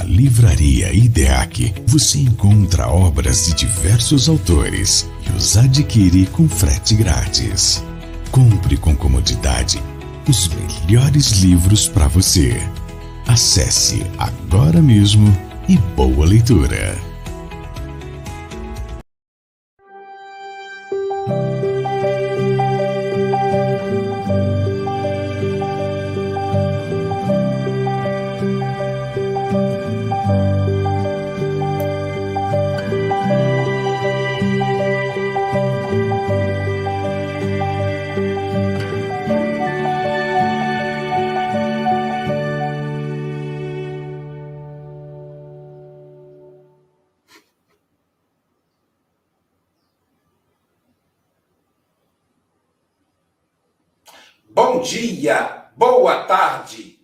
Na Livraria IDEAC você encontra obras de diversos autores e os adquire com frete grátis. Compre com comodidade os melhores livros para você. Acesse agora mesmo e boa leitura.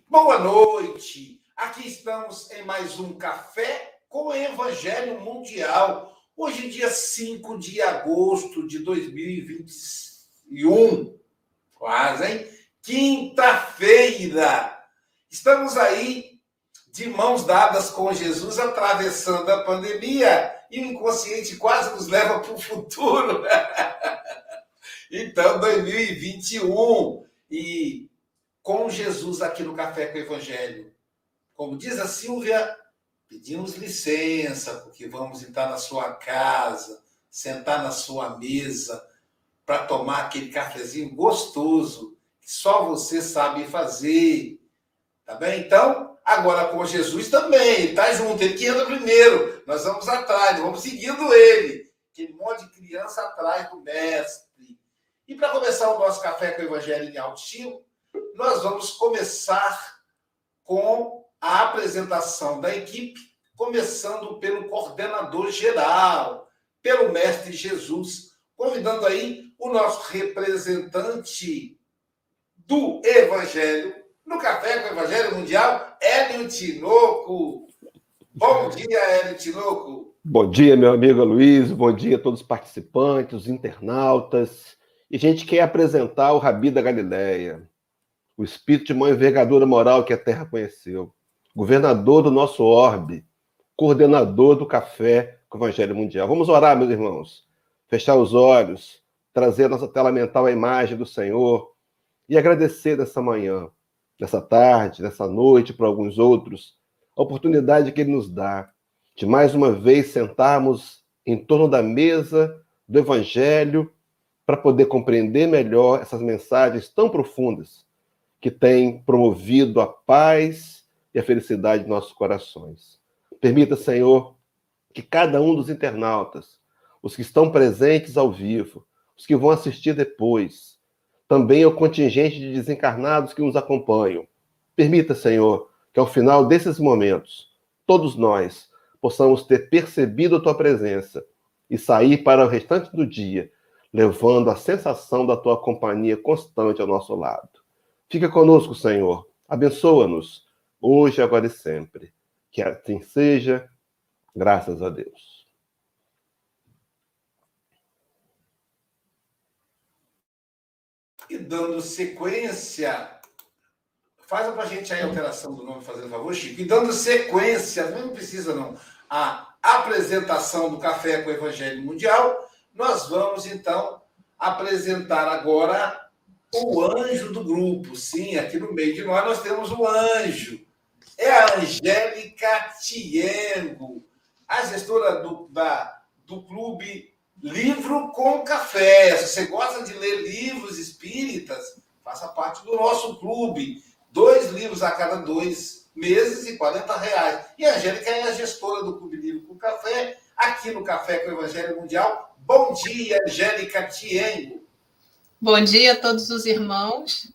Boa noite. Aqui estamos em mais um Café com o Evangelho Mundial. Hoje, dia 5 de agosto de 2021. Quase, hein? Quinta-feira. Estamos aí de mãos dadas com Jesus, atravessando a pandemia e o inconsciente quase nos leva para o futuro. então, 2021 e com Jesus aqui no Café com o Evangelho. Como diz a Silvia, pedimos licença, porque vamos entrar na sua casa, sentar na sua mesa, para tomar aquele cafezinho gostoso que só você sabe fazer. Tá bem? Então, agora com Jesus também, está junto, ele que anda primeiro, nós vamos atrás, vamos seguindo ele. Aquele monte de criança atrás do mestre. E para começar o nosso café com o Evangelho em alto estilo, nós vamos começar com a apresentação da equipe, começando pelo coordenador geral, pelo mestre Jesus, convidando aí o nosso representante do Evangelho no Café com o Evangelho Mundial, Hélio Tinoco. Bom dia, Hélio Tinoco. Bom dia, meu amigo Luiz. Bom dia a todos os participantes, os internautas. E a gente quer apresentar o Rabi da Galileia, o espírito de mãe envergadura moral que a terra conheceu, governador do nosso orbe, coordenador do café com o Evangelho Mundial. Vamos orar, meus irmãos. Fechar os olhos, trazer a nossa tela mental a imagem do Senhor e agradecer nessa manhã, nessa tarde, nessa noite, para alguns outros, a oportunidade que Ele nos dá de mais uma vez sentarmos em torno da mesa do Evangelho para poder compreender melhor essas mensagens tão profundas que têm promovido a paz e a felicidade de nossos corações. Permita, Senhor, que cada um dos internautas, os que estão presentes ao vivo, os que vão assistir depois, também o contingente de desencarnados que nos acompanham. Permita, Senhor, que ao final desses momentos, todos nós possamos ter percebido a tua presença e sair para o restante do dia levando a sensação da tua companhia constante ao nosso lado. Fica conosco, Senhor. Abençoa-nos, hoje, agora e sempre. Que assim seja, graças a Deus. E dando sequência, faz para a gente aí a alteração do nome, fazendo favor, Chico. E dando sequência, não precisa não, a apresentação do Café com o Evangelho Mundial, nós vamos, então, apresentar agora o anjo do grupo. Sim, aqui no meio de nós nós temos o anjo. É a Angélica Tiengo, a gestora do, da, do clube Livro com Café. Se você gosta de ler livros espíritas, faça parte do nosso clube. Dois livros a cada dois meses e 40 reais. E a Angélica é a gestora do Clube Livro com Café, aqui no Café com o Evangelho Mundial, Bom dia, Angélica Tiengo. Bom dia a todos os irmãos,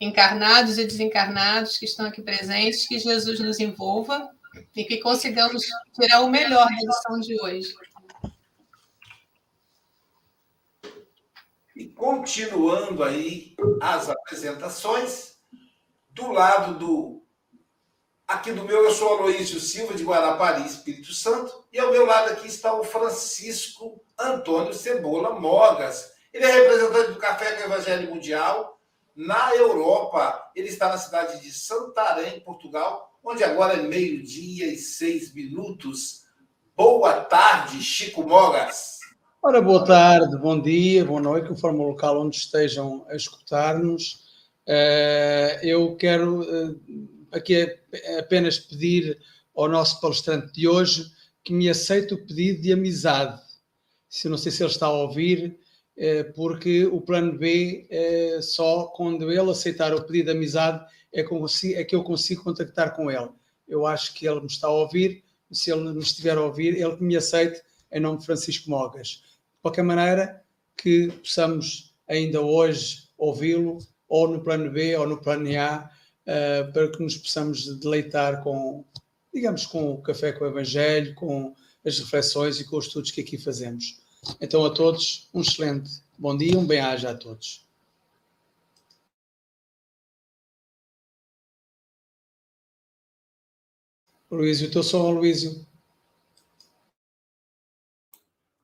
encarnados e desencarnados que estão aqui presentes. Que Jesus nos envolva e que consigamos tirar o melhor da lição de hoje. E continuando aí as apresentações, do lado do Aqui do meu, eu sou Aloísio Silva, de Guarapari, Espírito Santo. E ao meu lado aqui está o Francisco Antônio Cebola Mogas. Ele é representante do Café com o Evangelho Mundial, na Europa. Ele está na cidade de Santarém, Portugal, onde agora é meio-dia e seis minutos. Boa tarde, Chico Mogas. Ora, boa tarde, bom dia, boa noite, conforme o local onde estejam a escutar-nos. Eh, eu quero eh, aqui apenas pedir ao nosso palestrante de hoje que me aceite o pedido de amizade. Se não sei se ele está a ouvir, porque o plano B só quando ele aceitar o pedido de amizade é que eu consigo contactar com ele. Eu acho que ele me está a ouvir, se ele me estiver a ouvir, ele que me aceite em nome de Francisco Mogas qualquer maneira, que possamos ainda hoje ouvi-lo, ou no plano B ou no plano A, uh, para que nos possamos deleitar com, digamos, com o café com o Evangelho, com as reflexões e com os estudos que aqui fazemos. Então, a todos, um excelente bom dia, um bem-aja a todos. Luísio, teu som, Luísio.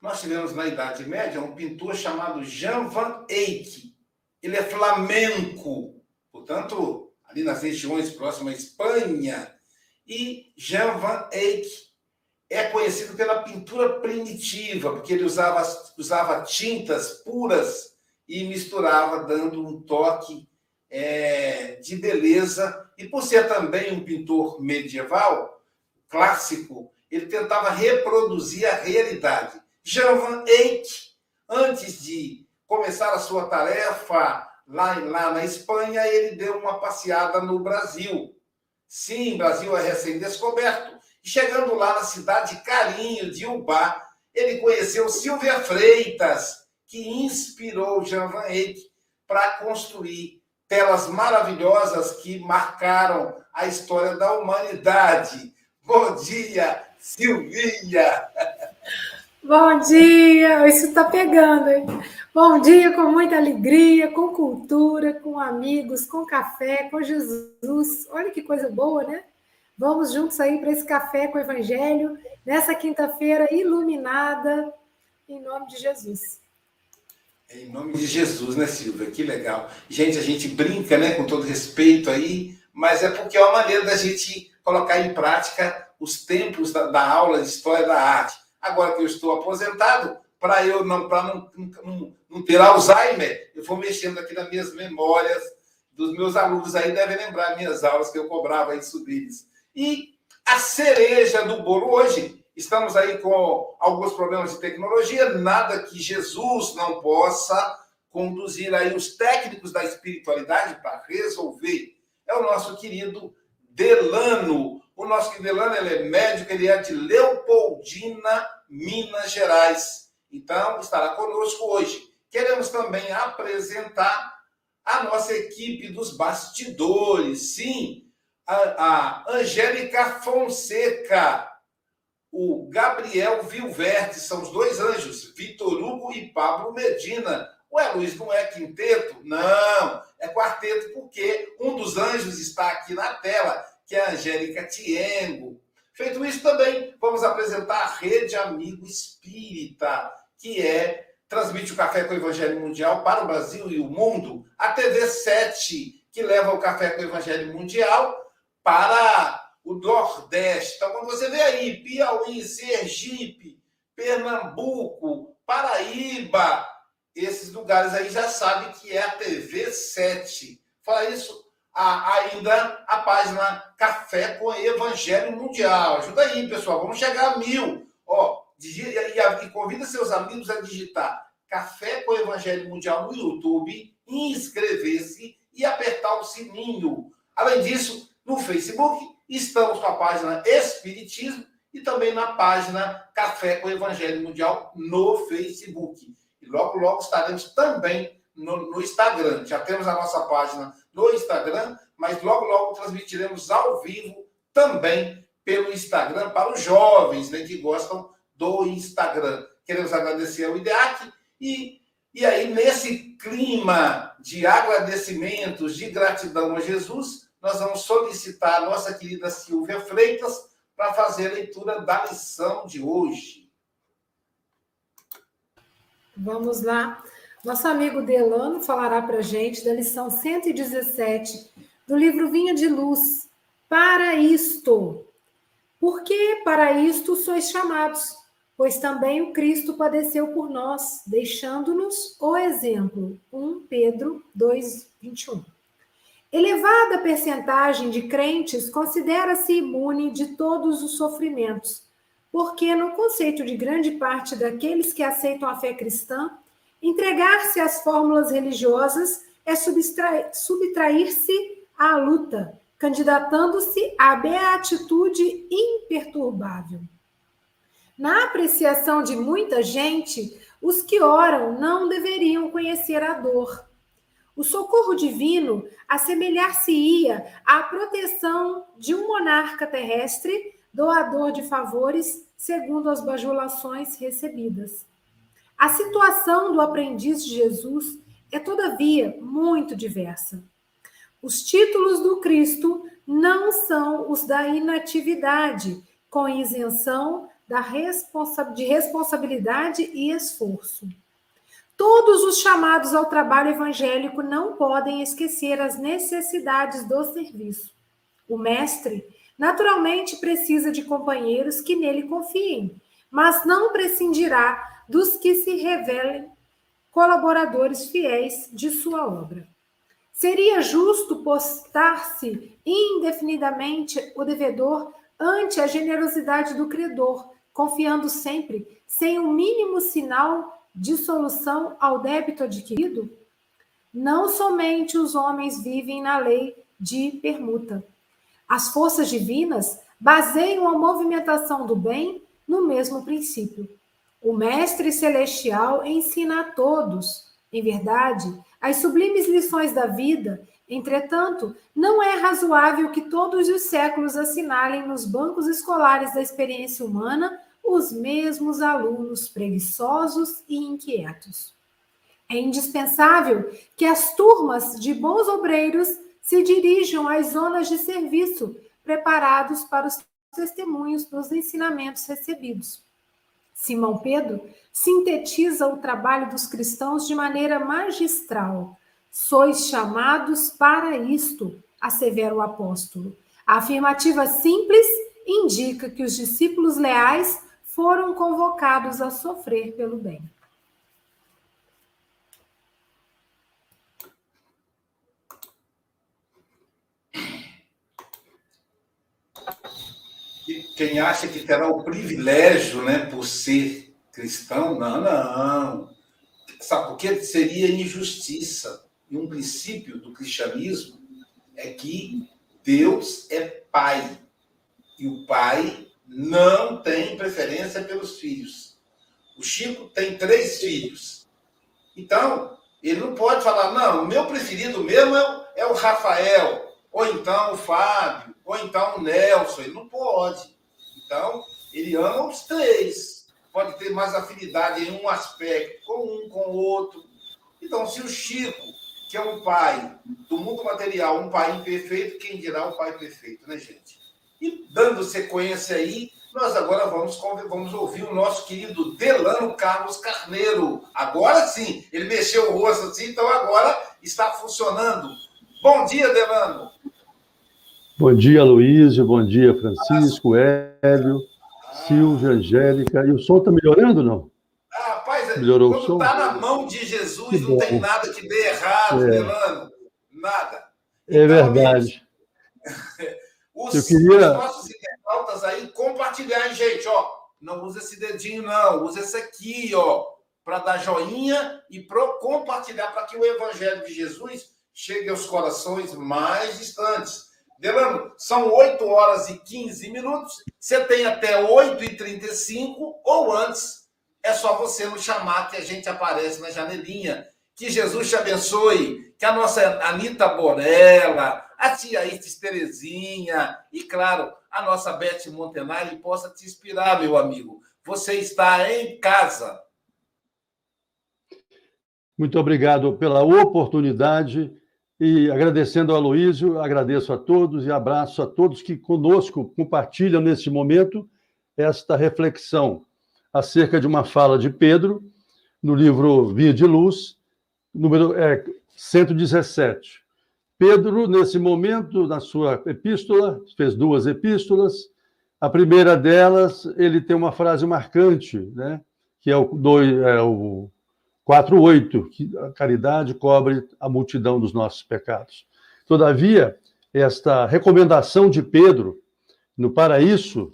Nós tivemos na Idade Média um pintor chamado Jean van Eyck. Ele é flamenco, portanto, ali nas regiões próximas à Espanha. E Jean van Eyck é conhecido pela pintura primitiva, porque ele usava, usava tintas puras e misturava, dando um toque é, de beleza. E por ser também um pintor medieval, clássico, ele tentava reproduzir a realidade. Jean Eyck, antes de começar a sua tarefa lá, lá na Espanha, ele deu uma passeada no Brasil. Sim, Brasil é recém-descoberto. Chegando lá na cidade Carinho de Ubá, ele conheceu Silvia Freitas, que inspirou Jean Van Eyck para construir telas maravilhosas que marcaram a história da humanidade. Bom dia, Silvinha! Bom dia, isso está pegando, hein? Bom dia com muita alegria, com cultura, com amigos, com café, com Jesus. Olha que coisa boa, né? Vamos juntos aí para esse café com o Evangelho, nessa quinta-feira iluminada, em nome de Jesus. Em nome de Jesus, né, Silvia? Que legal. Gente, a gente brinca, né, com todo respeito aí, mas é porque é uma maneira da gente colocar em prática os tempos da, da aula de História da Arte Agora que eu estou aposentado, para eu não, para não, não, não, ter Alzheimer, eu vou mexendo aqui nas minhas memórias dos meus alunos aí, devem lembrar minhas aulas que eu cobrava isso deles. E a cereja do bolo hoje, estamos aí com alguns problemas de tecnologia, nada que Jesus não possa conduzir aí os técnicos da espiritualidade para resolver. É o nosso querido Delano, o nosso Quidelano ele é médico, ele é de Leopoldina, Minas Gerais. Então, estará conosco hoje. Queremos também apresentar a nossa equipe dos bastidores. Sim, a, a Angélica Fonseca, o Gabriel Vilverte, são os dois anjos, Vitor Hugo e Pablo Medina. Ué, Luiz, não é quinteto? Não, é quarteto, porque um dos anjos está aqui na tela que é a Angélica Tiengo. Feito isso também, vamos apresentar a Rede Amigo Espírita, que é transmite o Café com o Evangelho Mundial para o Brasil e o mundo, a TV 7, que leva o Café com o Evangelho Mundial para o Nordeste. Então, quando você vê aí Piauí, Sergipe, Pernambuco, Paraíba, esses lugares aí já sabe que é a TV 7. Fala isso, a, ainda a página Café com Evangelho Mundial. Ajuda aí, pessoal. Vamos chegar a mil. Ó, digita, e convida seus amigos a digitar Café com Evangelho Mundial no YouTube, inscrever-se e apertar o sininho. Além disso, no Facebook, estamos com a página Espiritismo e também na página Café com Evangelho Mundial no Facebook. E logo, logo estaremos também no, no Instagram. Já temos a nossa página no Instagram, mas logo, logo transmitiremos ao vivo também pelo Instagram para os jovens né, que gostam do Instagram. Queremos agradecer ao IDEAC e, e aí, nesse clima de agradecimentos, de gratidão a Jesus, nós vamos solicitar a nossa querida Silvia Freitas para fazer a leitura da lição de hoje. Vamos lá. Nosso amigo Delano falará para a gente da lição 117 do livro Vinha de Luz. Para isto. Porque para isto sois chamados, pois também o Cristo padeceu por nós, deixando-nos o exemplo. 1 Pedro 2, 21. Elevada percentagem de crentes considera-se imune de todos os sofrimentos, porque, no conceito de grande parte daqueles que aceitam a fé cristã, entregar-se às fórmulas religiosas é subtrair-se à luta, candidatando-se à beatitude imperturbável. Na apreciação de muita gente, os que oram não deveriam conhecer a dor. O socorro divino assemelhar-se-ia à proteção de um monarca terrestre, doador de favores, segundo as bajulações recebidas. A situação do aprendiz de Jesus é, todavia, muito diversa. Os títulos do Cristo não são os da inatividade, com isenção da responsa de responsabilidade e esforço. Todos os chamados ao trabalho evangélico não podem esquecer as necessidades do serviço. O mestre, naturalmente, precisa de companheiros que nele confiem, mas não prescindirá dos que se revelem colaboradores fiéis de sua obra. Seria justo postar-se indefinidamente o devedor ante a generosidade do credor, confiando sempre, sem o mínimo sinal de solução ao débito adquirido? Não somente os homens vivem na lei de permuta. As forças divinas baseiam a movimentação do bem no mesmo princípio. O Mestre Celestial ensina a todos, em verdade, as sublimes lições da vida. Entretanto, não é razoável que todos os séculos assinalem nos bancos escolares da experiência humana os mesmos alunos preguiçosos e inquietos. É indispensável que as turmas de bons obreiros se dirijam às zonas de serviço, preparados para os testemunhos dos ensinamentos recebidos. Simão Pedro sintetiza o trabalho dos cristãos de maneira magistral. Sois chamados para isto, assevera o apóstolo. A afirmativa simples indica que os discípulos leais foram convocados a sofrer pelo bem. quem acha que terá o privilégio, né, por ser cristão, não, não. Sabe por que seria injustiça? E um princípio do cristianismo é que Deus é pai. E o pai não tem preferência pelos filhos. O Chico tem três filhos. Então, ele não pode falar, não, o meu preferido mesmo é o, é o Rafael, ou então o Fábio, ou então o Nelson. Ele não pode. Então, ele ama os três. Pode ter mais afinidade em um aspecto com um, com o outro. Então, se o Chico, que é um pai do mundo material, um pai imperfeito, quem dirá o pai perfeito, né, gente? E dando sequência aí, nós agora vamos, vamos ouvir o nosso querido Delano Carlos Carneiro. Agora sim, ele mexeu o rosto assim, então agora está funcionando. Bom dia, Delano. Bom dia, Luísio. Bom dia, Francisco, Hélio, Silvia, Angélica. E o som está melhorando não? Ah, rapaz, Melhorou quando está na mão de Jesus, não tem nada que dê errado, é. Delano. Nada. É então, verdade. Os, Eu queria... os nossos internautas aí compartilhar, gente, ó. Não usa esse dedinho, não. Usa esse aqui, ó, para dar joinha e para compartilhar para que o Evangelho de Jesus chegue aos corações mais distantes. Delano, são 8 horas e 15 minutos. Você tem até 8 e 35 ou antes. É só você nos chamar que a gente aparece na janelinha. Que Jesus te abençoe. Que a nossa Anitta Borella, a tia Isis Terezinha e, claro, a nossa Beth Montenari possa te inspirar, meu amigo. Você está em casa. Muito obrigado pela oportunidade e agradecendo ao Aloísio, agradeço a todos e abraço a todos que conosco compartilham neste momento esta reflexão acerca de uma fala de Pedro no livro Via de Luz, número é, 117. Pedro, nesse momento, na sua epístola, fez duas epístolas. A primeira delas, ele tem uma frase marcante, né? que é o, é o 4.8, que a caridade cobre a multidão dos nossos pecados. Todavia, esta recomendação de Pedro, no para isso,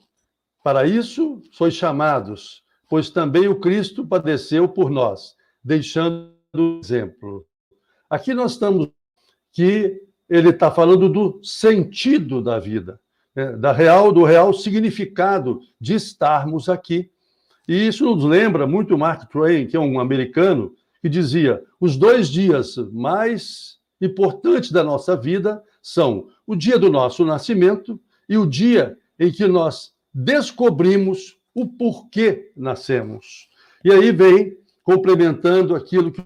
para isso sois chamados, pois também o Cristo padeceu por nós, deixando o exemplo. Aqui nós estamos que ele está falando do sentido da vida, né? da real, do real significado de estarmos aqui. E isso nos lembra muito Mark Twain, que é um americano, que dizia: os dois dias mais importantes da nossa vida são o dia do nosso nascimento e o dia em que nós descobrimos o porquê nascemos. E aí vem complementando aquilo que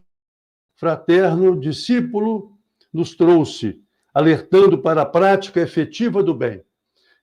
fraterno discípulo nos trouxe, alertando para a prática efetiva do bem.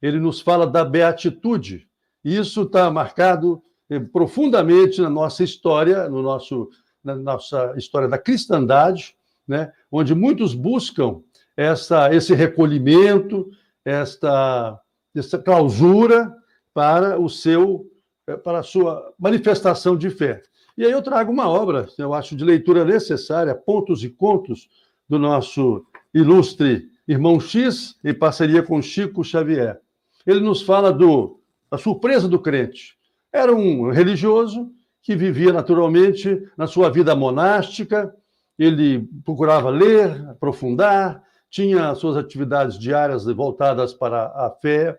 Ele nos fala da beatitude, e isso está marcado eh, profundamente na nossa história, no nosso, na nossa história da cristandade, né? onde muitos buscam essa, esse recolhimento, esta, essa clausura para o seu eh, para a sua manifestação de fé. E aí eu trago uma obra, eu acho de leitura necessária, Pontos e Contos, do nosso ilustre irmão X, em parceria com Chico Xavier. Ele nos fala do, da surpresa do crente. Era um religioso que vivia naturalmente na sua vida monástica, ele procurava ler, aprofundar, tinha suas atividades diárias voltadas para a fé,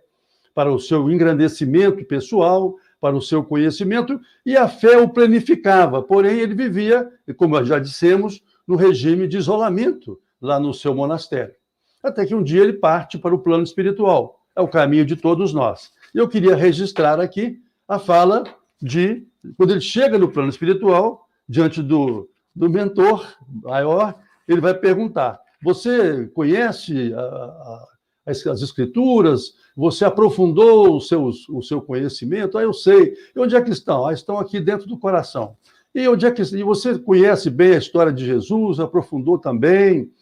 para o seu engrandecimento pessoal, para o seu conhecimento, e a fé o planificava. Porém, ele vivia, como já dissemos, no regime de isolamento lá no seu monastério. Até que um dia ele parte para o plano espiritual. É o caminho de todos nós. Eu queria registrar aqui a fala de quando ele chega no plano espiritual, diante do, do mentor maior, ele vai perguntar: Você conhece a, a, as, as, escrituras? Você aprofundou o seu, o seu conhecimento? Ah, eu sei. E onde é que estão? Ah, estão aqui dentro do coração. E onde é que e você conhece bem a história de Jesus, aprofundou também,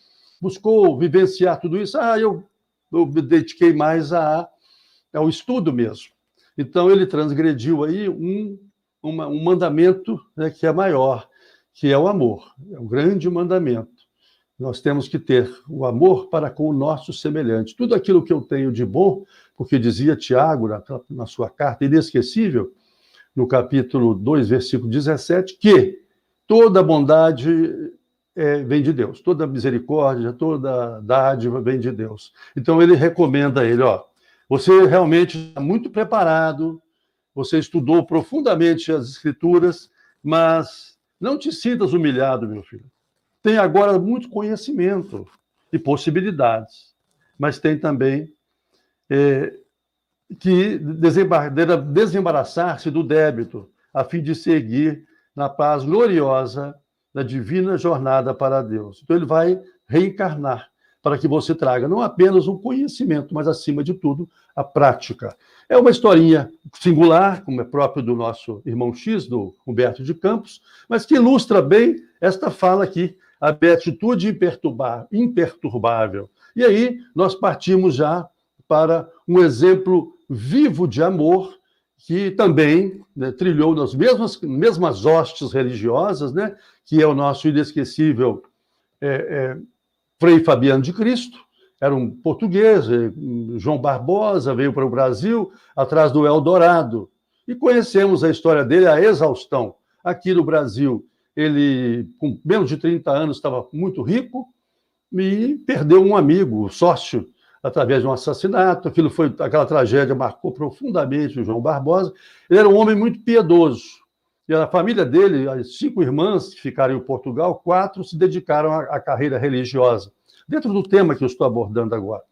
buscou vivenciar tudo isso? Ah, eu, eu me dediquei mais a, ao estudo mesmo. Então ele transgrediu aí um, uma, um mandamento né, que é maior, que é o amor. É um grande mandamento. Nós temos que ter o amor para com o nosso semelhante. Tudo aquilo que eu tenho de bom, porque dizia Tiago na, na sua carta inesquecível, no capítulo 2, versículo 17, que toda bondade é, vem de Deus, toda misericórdia, toda dádiva vem de Deus. Então ele recomenda a ele, ó, você realmente está muito preparado, você estudou profundamente as escrituras, mas não te sintas humilhado, meu filho. Tem agora muito conhecimento e possibilidades, mas tem também é, que desembaraçar-se do débito, a fim de seguir na paz gloriosa da divina jornada para Deus. Então, ele vai reencarnar para que você traga não apenas um conhecimento, mas, acima de tudo, a prática. É uma historinha singular, como é próprio do nosso irmão X, do Humberto de Campos, mas que ilustra bem esta fala aqui, a beatitude imperturbável. E aí nós partimos já para um exemplo vivo de amor, que também né, trilhou nas mesmas, mesmas hostes religiosas, né, que é o nosso inesquecível é, é, Frei Fabiano de Cristo, era um português, é, João Barbosa veio para o Brasil atrás do Eldorado, e conhecemos a história dele a exaustão. Aqui no Brasil, ele, com menos de 30 anos, estava muito rico e perdeu um amigo, sócio, através de um assassinato. Aquilo foi aquela tragédia marcou profundamente o João Barbosa. Ele era um homem muito piedoso. E a família dele, as cinco irmãs que ficaram em Portugal, quatro se dedicaram à, à carreira religiosa, dentro do tema que eu estou abordando agora.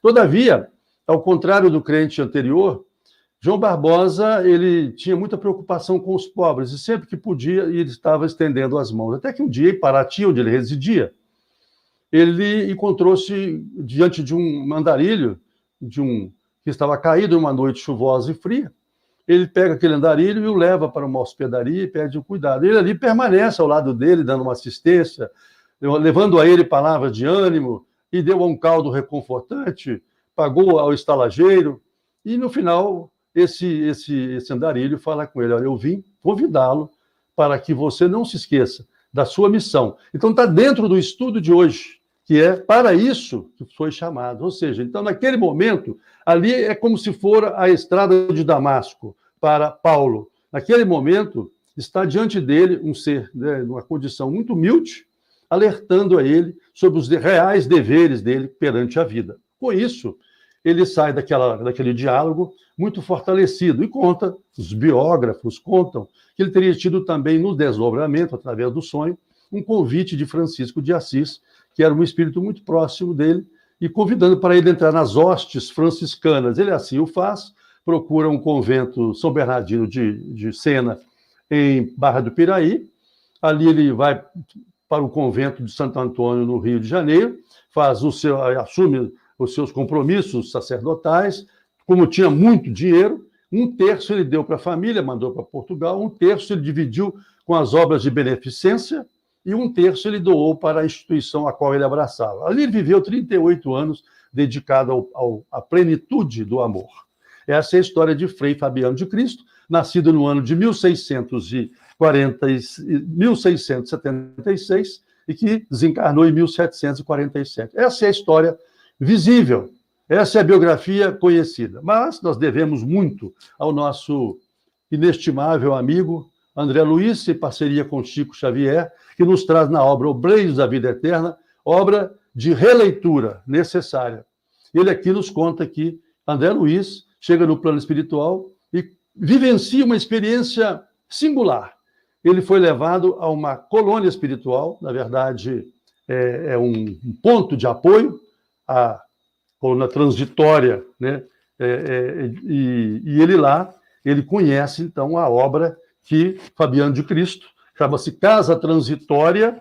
Todavia, ao contrário do crente anterior, João Barbosa ele tinha muita preocupação com os pobres e sempre que podia ele estava estendendo as mãos. Até que um dia, em Paraty, onde ele residia, ele encontrou-se diante de um andarilho, de um que estava caído uma noite chuvosa e fria. Ele pega aquele andarilho e o leva para uma hospedaria e pede o cuidado. Ele ali permanece ao lado dele, dando uma assistência, levando a ele palavras de ânimo, e deu um caldo reconfortante, pagou ao estalageiro, e no final, esse, esse, esse andarilho fala com ele: Olha, eu vim convidá-lo para que você não se esqueça da sua missão. Então, está dentro do estudo de hoje, que é para isso que foi chamado. Ou seja, então, naquele momento, ali é como se for a estrada de Damasco para Paulo. Naquele momento, está diante dele um ser, né, numa condição muito humilde, alertando a ele sobre os reais deveres dele perante a vida. Com isso, ele sai daquela, daquele diálogo muito fortalecido e conta, os biógrafos contam, que ele teria tido também no desdobramento, através do sonho, um convite de Francisco de Assis, que era um espírito muito próximo dele, e convidando para ele entrar nas hostes franciscanas. Ele assim o faz, procura um convento São Bernardino de, de Sena, em Barra do Piraí. Ali ele vai para o convento de Santo Antônio, no Rio de Janeiro, faz o seu, assume os seus compromissos sacerdotais. Como tinha muito dinheiro, um terço ele deu para a família, mandou para Portugal, um terço ele dividiu com as obras de beneficência e um terço ele doou para a instituição a qual ele abraçava. Ali ele viveu 38 anos dedicado ao, ao, à plenitude do amor. Essa é a história de Frei Fabiano de Cristo, nascido no ano de 1640, 1676 e que desencarnou em 1747. Essa é a história visível, essa é a biografia conhecida. Mas nós devemos muito ao nosso inestimável amigo André Luiz, em parceria com Chico Xavier, que nos traz na obra Obreiros da Vida Eterna, obra de releitura necessária. Ele aqui nos conta que André Luiz chega no plano espiritual e vivencia uma experiência singular. Ele foi levado a uma colônia espiritual, na verdade, é, é um, ponto de apoio, a colônia transitória, né? É, é, e, e ele lá, ele conhece, então, a obra que Fabiano de Cristo, chama-se Casa Transitória,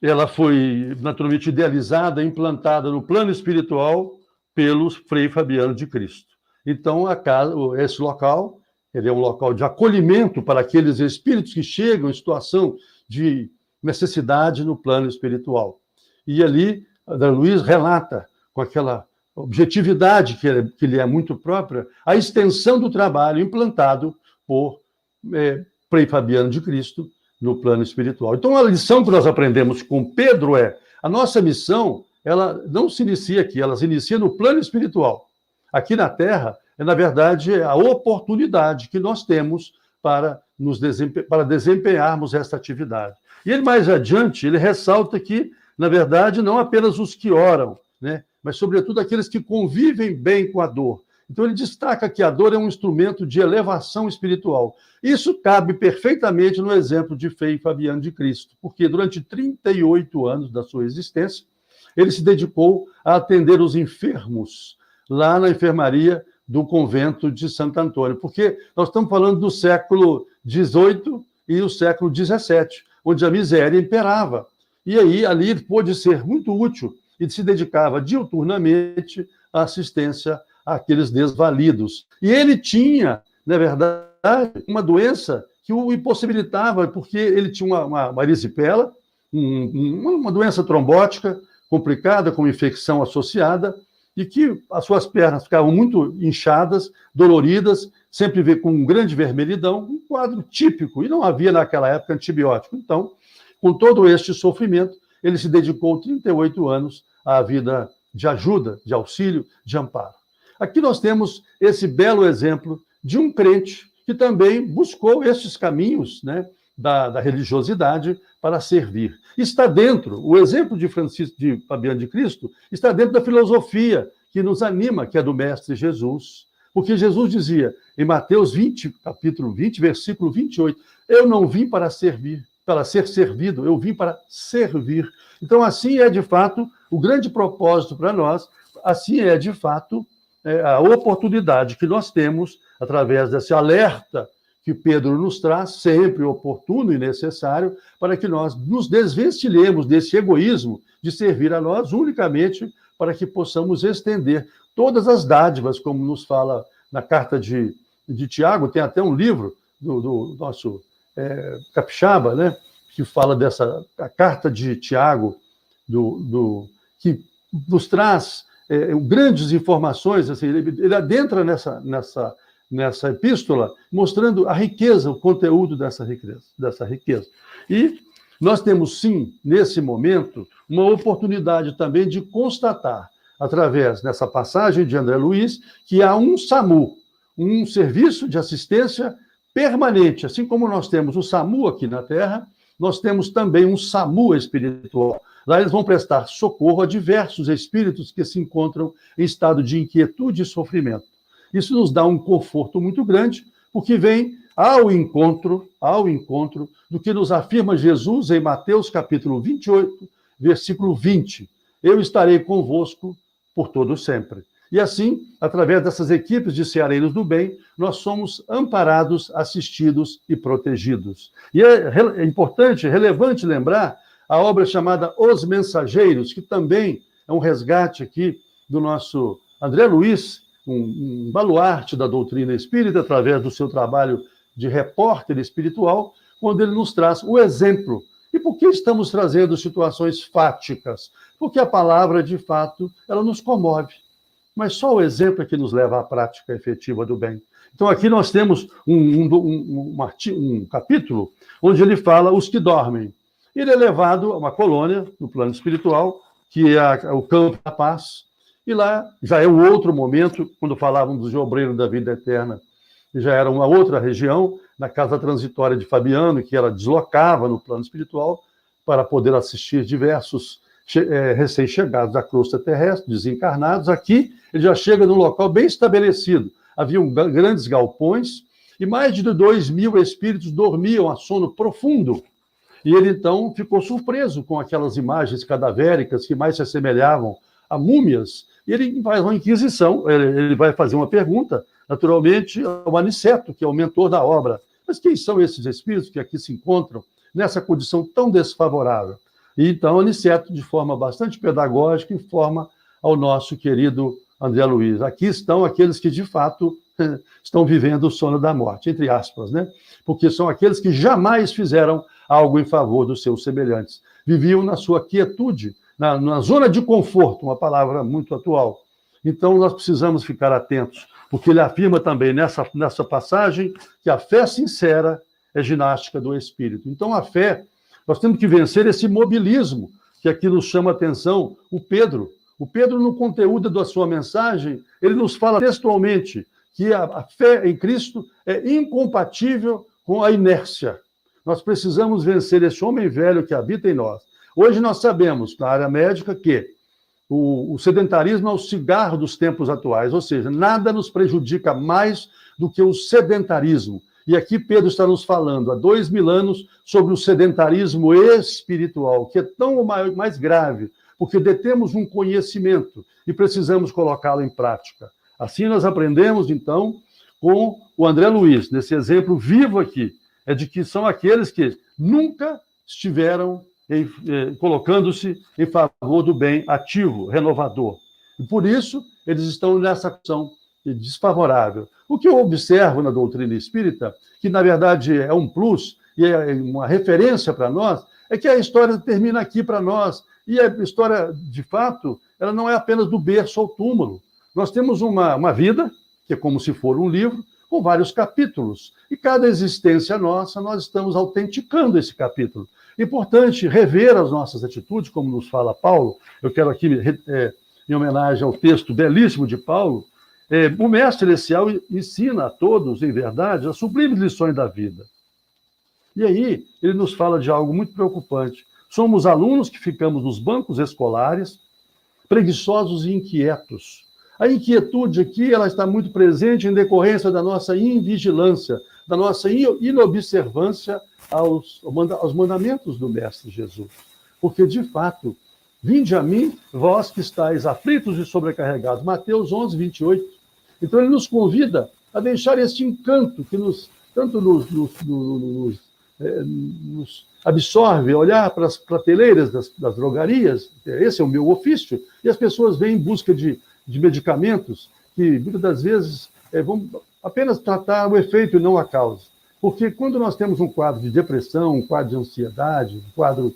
ela foi naturalmente idealizada, implantada no plano espiritual pelos Frei Fabiano de Cristo. Então, casa, esse local, ele é um local de acolhimento para aqueles espíritos que chegam em situação de necessidade no plano espiritual. E ali, André Luiz relata, com aquela objetividade que, ele, que lhe é muito própria, a extensão do trabalho implantado por é, Frei Fabiano de Cristo no plano espiritual. Então, a lição que nós aprendemos com Pedro é: a nossa missão, ela não se inicia aqui, ela se inicia no plano espiritual. Aqui na Terra, é, na verdade, a oportunidade que nós temos para, nos para desempenharmos esta atividade. E ele, mais adiante, ele ressalta que, na verdade, não apenas os que oram, né, mas, sobretudo, aqueles que convivem bem com a dor. Então, ele destaca que a dor é um instrumento de elevação espiritual. Isso cabe perfeitamente no exemplo de Frei Fabiano de Cristo, porque durante 38 anos da sua existência, ele se dedicou a atender os enfermos lá na enfermaria do convento de Santo Antônio, porque nós estamos falando do século XVIII e o século XVII, onde a miséria imperava. E aí, ali, ele pôde ser muito útil e se dedicava diuturnamente à assistência àqueles desvalidos. E ele tinha, na verdade, uma doença que o impossibilitava, porque ele tinha uma, uma, uma erisipela, um, uma doença trombótica complicada, com infecção associada, e que as suas pernas ficavam muito inchadas, doloridas, sempre com um grande vermelhidão, um quadro típico, e não havia naquela época antibiótico. Então, com todo este sofrimento, ele se dedicou 38 anos à vida de ajuda, de auxílio, de amparo. Aqui nós temos esse belo exemplo de um crente que também buscou estes caminhos né, da, da religiosidade para servir. Está dentro, o exemplo de Francisco de Fabiano de Cristo está dentro da filosofia que nos anima, que é do Mestre Jesus. Porque Jesus dizia em Mateus 20, capítulo 20, versículo 28, eu não vim para servir, para ser servido, eu vim para servir. Então, assim é de fato o grande propósito para nós, assim é de fato a oportunidade que nós temos, através desse alerta que Pedro nos traz, sempre oportuno e necessário, para que nós nos desvestilhemos desse egoísmo de servir a nós unicamente para que possamos estender todas as dádivas, como nos fala na carta de, de Tiago, tem até um livro do, do nosso é, capixaba, né? que fala dessa a carta de Tiago, do, do que nos traz é, grandes informações, assim, ele, ele adentra nessa, nessa, nessa epístola, mostrando a riqueza, o conteúdo dessa riqueza, dessa riqueza. E nós temos, sim, nesse momento, uma oportunidade também de constatar, através dessa passagem de André Luiz, que há um SAMU, um serviço de assistência permanente. Assim como nós temos o SAMU aqui na Terra, nós temos também um SAMU espiritual. Lá eles vão prestar socorro a diversos espíritos que se encontram em estado de inquietude e sofrimento. Isso nos dá um conforto muito grande, porque vem ao encontro, ao encontro do que nos afirma Jesus em Mateus capítulo 28, versículo 20. Eu estarei convosco por todo sempre. E assim, através dessas equipes de ceareiros do bem, nós somos amparados, assistidos e protegidos. E é, é importante, relevante lembrar a obra chamada Os Mensageiros, que também é um resgate aqui do nosso André Luiz, um, um baluarte da doutrina espírita, através do seu trabalho de repórter espiritual, quando ele nos traz o exemplo. E por que estamos trazendo situações fáticas? Porque a palavra, de fato, ela nos comove. Mas só o exemplo é que nos leva à prática efetiva do bem. Então, aqui nós temos um, um, um, um capítulo onde ele fala os que dormem. Ele é levado a uma colônia, no plano espiritual, que é o campo da paz. E lá já é um outro momento, quando falávamos de obreiro da vida eterna, já era uma outra região, na casa transitória de Fabiano, que ela deslocava no plano espiritual para poder assistir diversos é, recém-chegados da crosta terrestre, desencarnados. Aqui, ele já chega num local bem estabelecido. Haviam grandes galpões e mais de dois mil espíritos dormiam a sono profundo e ele então ficou surpreso com aquelas imagens cadavéricas que mais se assemelhavam a múmias. E ele faz uma inquisição, ele vai fazer uma pergunta, naturalmente, ao Aniceto, que é o mentor da obra. Mas quem são esses espíritos que aqui se encontram nessa condição tão desfavorável? E então Aniceto, de forma bastante pedagógica, informa ao nosso querido André Luiz. Aqui estão aqueles que, de fato, estão vivendo o sono da morte, entre aspas, né? Porque são aqueles que jamais fizeram algo em favor dos seus semelhantes. Viviam na sua quietude, na, na zona de conforto, uma palavra muito atual. Então, nós precisamos ficar atentos, porque ele afirma também nessa, nessa passagem que a fé sincera é ginástica do espírito. Então, a fé, nós temos que vencer esse mobilismo que aqui nos chama a atenção o Pedro. O Pedro, no conteúdo da sua mensagem, ele nos fala textualmente que a, a fé em Cristo é incompatível com a inércia. Nós precisamos vencer esse homem velho que habita em nós. Hoje nós sabemos, na área médica, que o, o, sedentarismo é o cigarro dos tempos atuais, ou seja, nada nos prejudica mais do que o sedentarismo. E aqui Pedro está nos falando há dois mil anos sobre o sedentarismo espiritual, que é tão mais, grave, porque detemos um conhecimento e precisamos colocá-lo em prática. Assim nós aprendemos, então, com o André Luiz, nesse exemplo vivo aqui, é de que são aqueles que nunca estiveram eh, colocando-se em favor do bem ativo, renovador. E por isso, eles estão nessa ação desfavorável. O que eu observo na doutrina espírita, que na verdade é um plus e é uma referência para nós, é que a história termina aqui para nós. E a história, de fato, ela não é apenas do berço ao túmulo. Nós temos uma, uma vida, que é como se for um livro, com vários capítulos. E cada existência nossa, nós estamos autenticando esse capítulo. Importante rever as nossas atitudes, como nos fala Paulo. Eu quero aqui, é, em homenagem ao texto belíssimo de Paulo, é, o Mestre Celestial ensina a todos, em verdade, as sublimes lições da vida. E aí, ele nos fala de algo muito preocupante. Somos alunos que ficamos nos bancos escolares, preguiçosos e inquietos a inquietude aqui ela está muito presente em decorrência da nossa invigilância, da nossa inobservância aos, aos mandamentos do Mestre Jesus. Porque, de fato, vinde a mim, vós que estáis aflitos e sobrecarregados. Mateus 11, 28. Então, ele nos convida a deixar este encanto que nos tanto nos, nos, nos, é, nos absorve, olhar para as prateleiras das, das drogarias, esse é o meu ofício, e as pessoas vêm em busca de de medicamentos que muitas das vezes é, vão apenas tratar o efeito e não a causa. Porque quando nós temos um quadro de depressão, um quadro de ansiedade, um quadro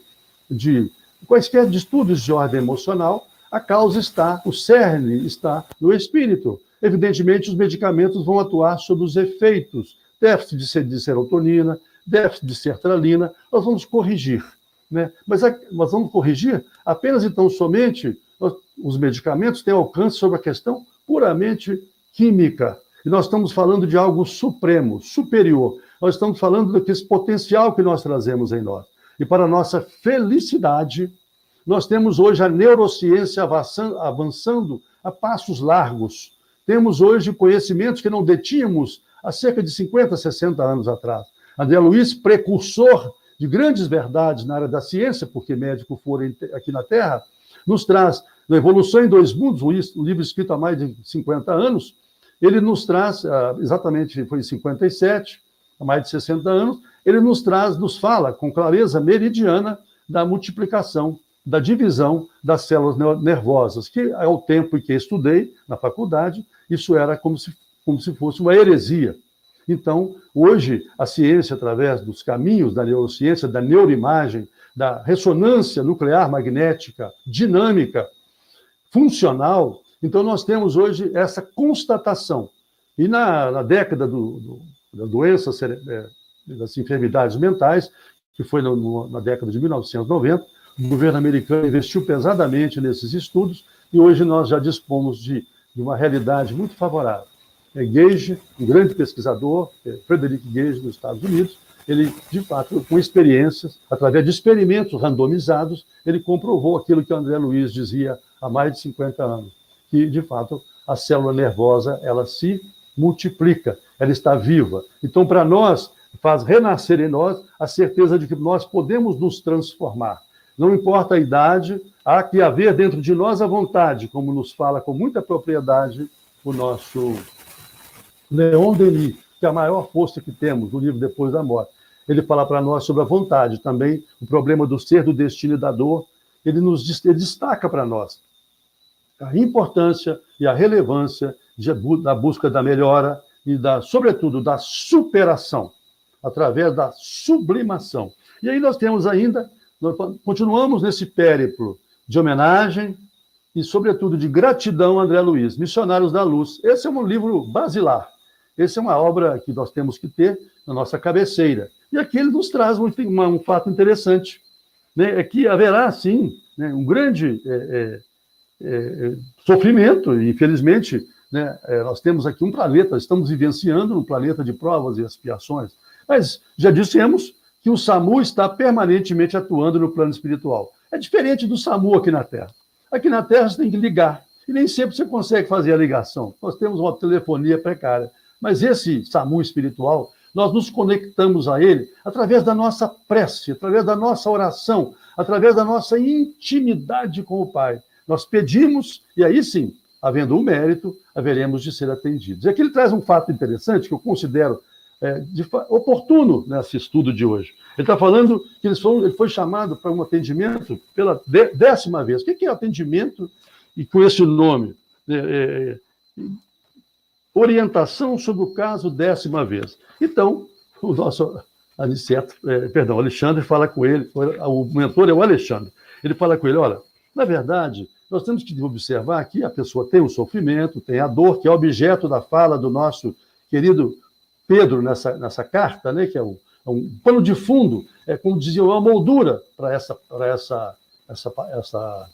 de quaisquer distúrbios de ordem emocional, a causa está, o cerne está no espírito. Evidentemente, os medicamentos vão atuar sobre os efeitos, déficit de serotonina, déficit de sertralina, nós vamos corrigir. Né? Mas nós vamos corrigir apenas então somente os medicamentos têm alcance sobre a questão puramente química. E nós estamos falando de algo supremo, superior. Nós estamos falando desse potencial que nós trazemos em nós. E para nossa felicidade, nós temos hoje a neurociência avançando a passos largos. Temos hoje conhecimentos que não detínhamos há cerca de 50, 60 anos atrás. André Luiz, precursor de grandes verdades na área da ciência, porque médico for aqui na Terra, nos traz na Evolução em Dois Mundos, um livro escrito há mais de 50 anos, ele nos traz, ah, exatamente foi em 57, há mais de 60 anos, ele nos traz, nos fala com clareza meridiana da multiplicação, da divisão das células nervosas, que ao tempo em que estudei na faculdade, isso era como se, como se fosse uma heresia. Então, hoje, a ciência, através dos caminhos da neurociência, da neuroimagem, da ressonância nuclear magnética dinâmica, funcional, então nós temos hoje essa constatação. E na, na década do, do, da doença, é, das enfermidades mentais, que foi no, no, na década de 1990, o governo americano investiu pesadamente nesses estudos e hoje nós já dispomos de, de uma realidade muito favorável é Gage, um grande pesquisador, é Frederick Gage, dos Estados Unidos, ele, de fato, com experiências, através de experimentos randomizados, ele comprovou aquilo que o André Luiz dizia há mais de 50 anos, que, de fato, a célula nervosa, ela se multiplica, ela está viva. Então, para nós, faz renascer em nós a certeza de que nós podemos nos transformar. Não importa a idade, há que haver dentro de nós a vontade, como nos fala com muita propriedade o nosso Leon Denis, que é a maior força que temos no livro Depois da Morte. Ele fala para nós sobre a vontade, também o problema do ser, do destino e da dor. Ele nos ele destaca para nós a importância e a relevância de, da busca da melhora e da, sobretudo, da superação através da sublimação. E aí nós temos ainda, nós continuamos nesse périplo de homenagem e, sobretudo, de gratidão a André Luiz, Missionários da Luz. Esse é um livro basilar. Essa é uma obra que nós temos que ter na nossa cabeceira. E aqui ele nos traz um, um fato interessante, né? é que haverá, sim, né, um grande é, é, é, sofrimento, e infelizmente né, é, nós temos aqui um planeta, estamos vivenciando um planeta de provas e expiações, mas já dissemos que o SAMU está permanentemente atuando no plano espiritual. É diferente do SAMU aqui na Terra. Aqui na Terra você tem que ligar, e nem sempre você consegue fazer a ligação. Nós temos uma telefonia precária. Mas esse SAMU espiritual, nós nos conectamos a ele através da nossa prece, através da nossa oração, através da nossa intimidade com o Pai. Nós pedimos, e aí sim, havendo um mérito, haveremos de ser atendidos. E aqui ele traz um fato interessante que eu considero é, de, oportuno nesse estudo de hoje. Ele está falando que ele foi, ele foi chamado para um atendimento pela décima vez. O que é atendimento e com esse nome? É, é, orientação sobre o caso décima vez. Então, o nosso Aniceto, é, perdão, Alexandre fala com ele, o mentor é o Alexandre. Ele fala com ele: olha, na verdade, nós temos que observar que a pessoa tem o sofrimento, tem a dor, que é objeto da fala do nosso querido Pedro nessa, nessa carta, né, que é um, é um pano de fundo, é como dizia, uma moldura para essa, essa, essa, essa,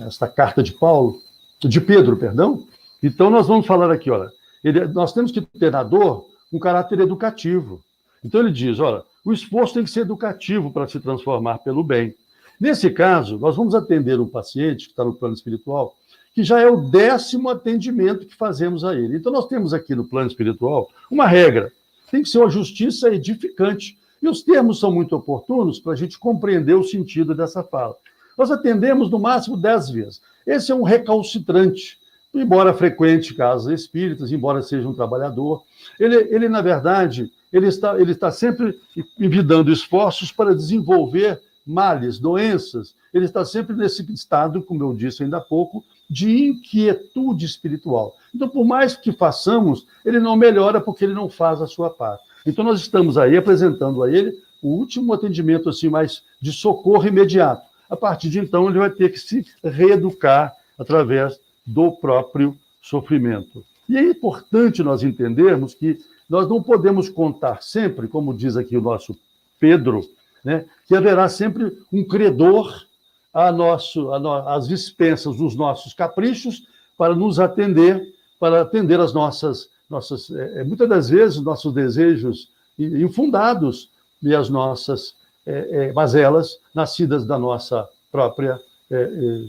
essa carta de Paulo, de Pedro, perdão. Então, nós vamos falar aqui, olha, ele, nós temos que ter na dor um caráter educativo. Então ele diz: olha, o esforço tem que ser educativo para se transformar pelo bem. Nesse caso, nós vamos atender um paciente que está no plano espiritual, que já é o décimo atendimento que fazemos a ele. Então, nós temos aqui no plano espiritual uma regra: tem que ser uma justiça edificante. E os termos são muito oportunos para a gente compreender o sentido dessa fala. Nós atendemos no máximo dez vezes. Esse é um recalcitrante embora frequente casas espíritas, embora seja um trabalhador, ele, ele na verdade, ele está, ele está sempre envidando esforços para desenvolver males, doenças. Ele está sempre nesse estado, como eu disse ainda há pouco, de inquietude espiritual. Então, por mais que façamos, ele não melhora porque ele não faz a sua parte. Então, nós estamos aí apresentando a ele o último atendimento assim mais de socorro imediato. A partir de então, ele vai ter que se reeducar através do próprio sofrimento. E é importante nós entendermos que nós não podemos contar sempre, como diz aqui o nosso Pedro, né, que haverá sempre um credor a nosso, a no, às dispensas dos nossos caprichos para nos atender, para atender as nossas, nossas é, muitas das vezes, nossos desejos infundados e as nossas é, é, mazelas nascidas da nossa própria, é, é,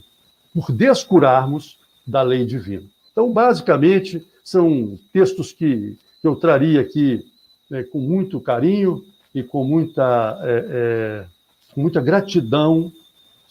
por descurarmos da lei divina. Então, basicamente, são textos que, eu traria aqui né, com muito carinho e com muita, é, com muita gratidão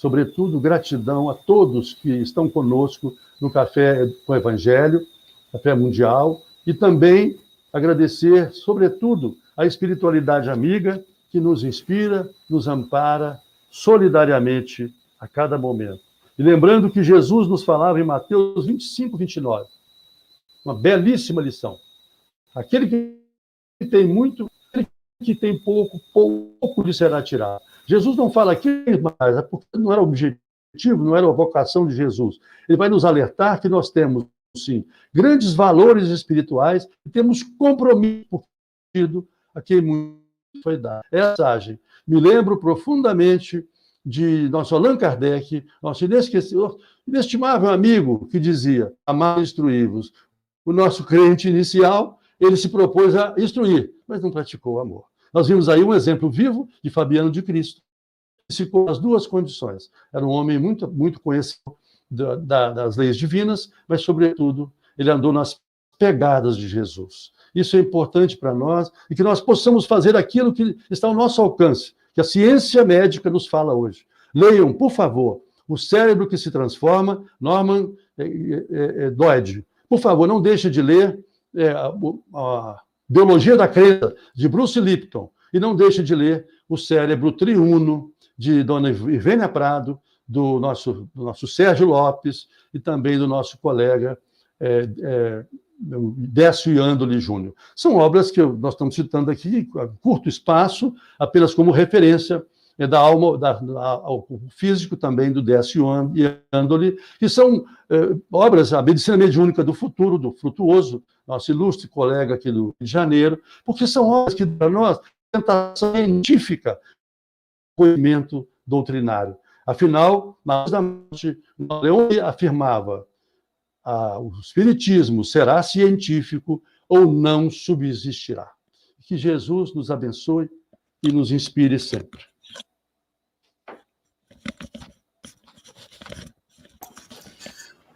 sobretudo gratidão a todos que estão conosco no Café com Evangelho, Café Mundial, e também agradecer, sobretudo, a espiritualidade amiga que nos inspira, nos ampara solidariamente a cada momento. E lembrando que Jesus nos falava em Mateus 25, 29, uma belíssima lição. Aquele que tem muito, aquele que tem pouco, pouco lhe será tirado. Jesus não fala aqui mais, é porque não era o objetivo, não era a vocação de Jesus. Ele vai nos alertar que nós temos, sim, grandes valores espirituais e temos compromisso a quem muito foi dado. Essa mensagem me lembro profundamente de nosso Allan Kardec, nosso inestimável amigo, que dizia: amar instruí-vos. O nosso crente inicial, ele se propôs a instruir, mas não praticou o amor. Nós vimos aí um exemplo vivo de Fabiano de Cristo. Ficou as duas condições. Era um homem muito, muito conhecido da, da, das leis divinas, mas, sobretudo, ele andou nas pegadas de Jesus. Isso é importante para nós e que nós possamos fazer aquilo que está ao nosso alcance, que a ciência médica nos fala hoje. Leiam, por favor, O Cérebro que se Transforma, Norman é, é, é, Doide. Por favor, não deixe de ler é, a, a Biologia da Crença, de Bruce Lipton. E não deixe de ler O Cérebro Triuno, de Dona Ivênia Prado, do nosso, do nosso Sérgio Lopes e também do nosso colega é, é, Décio Iandoli Júnior. São obras que nós estamos citando aqui, curto espaço, apenas como referência é da alma, da, da, ao físico também do Décio Andoli, que são é, obras, a medicina mediúnica do futuro, do Frutuoso, nosso ilustre colega aqui do Rio de Janeiro, porque são obras que, para nós, tentação científica, conhecimento doutrinário. Afinal, na da morte, Leão afirmava ah, o espiritismo será científico ou não subsistirá. Que Jesus nos abençoe e nos inspire sempre.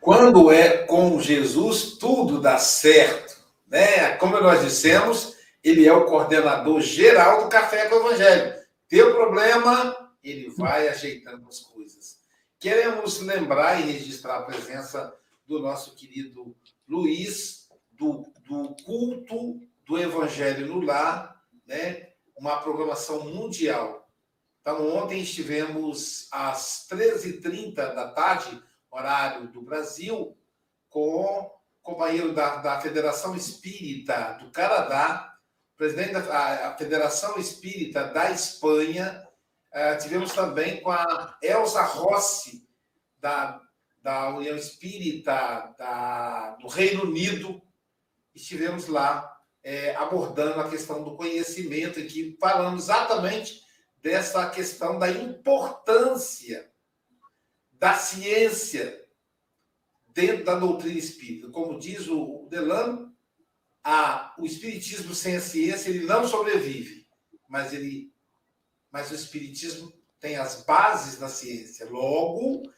Quando é com Jesus, tudo dá certo. Né? Como nós dissemos, ele é o coordenador geral do Café com o Evangelho. Teu problema, ele vai ajeitando as coisas. Queremos lembrar e registrar a presença do nosso querido Luiz, do, do culto do Evangelho no Lar, né? uma programação mundial. Então, ontem estivemos às 13h30 da tarde horário do Brasil, com companheiro da, da Federação Espírita do Canadá, presidente da Federação Espírita da Espanha, uh, tivemos também com a Elza Rossi, da, da União Espírita da, do Reino Unido, estivemos lá é, abordando a questão do conhecimento, e que falamos exatamente dessa questão da importância da ciência dentro da doutrina espírita. Como diz o Delano, a, o espiritismo sem a ciência ele não sobrevive, mas ele, mas o espiritismo tem as bases da ciência. Logo,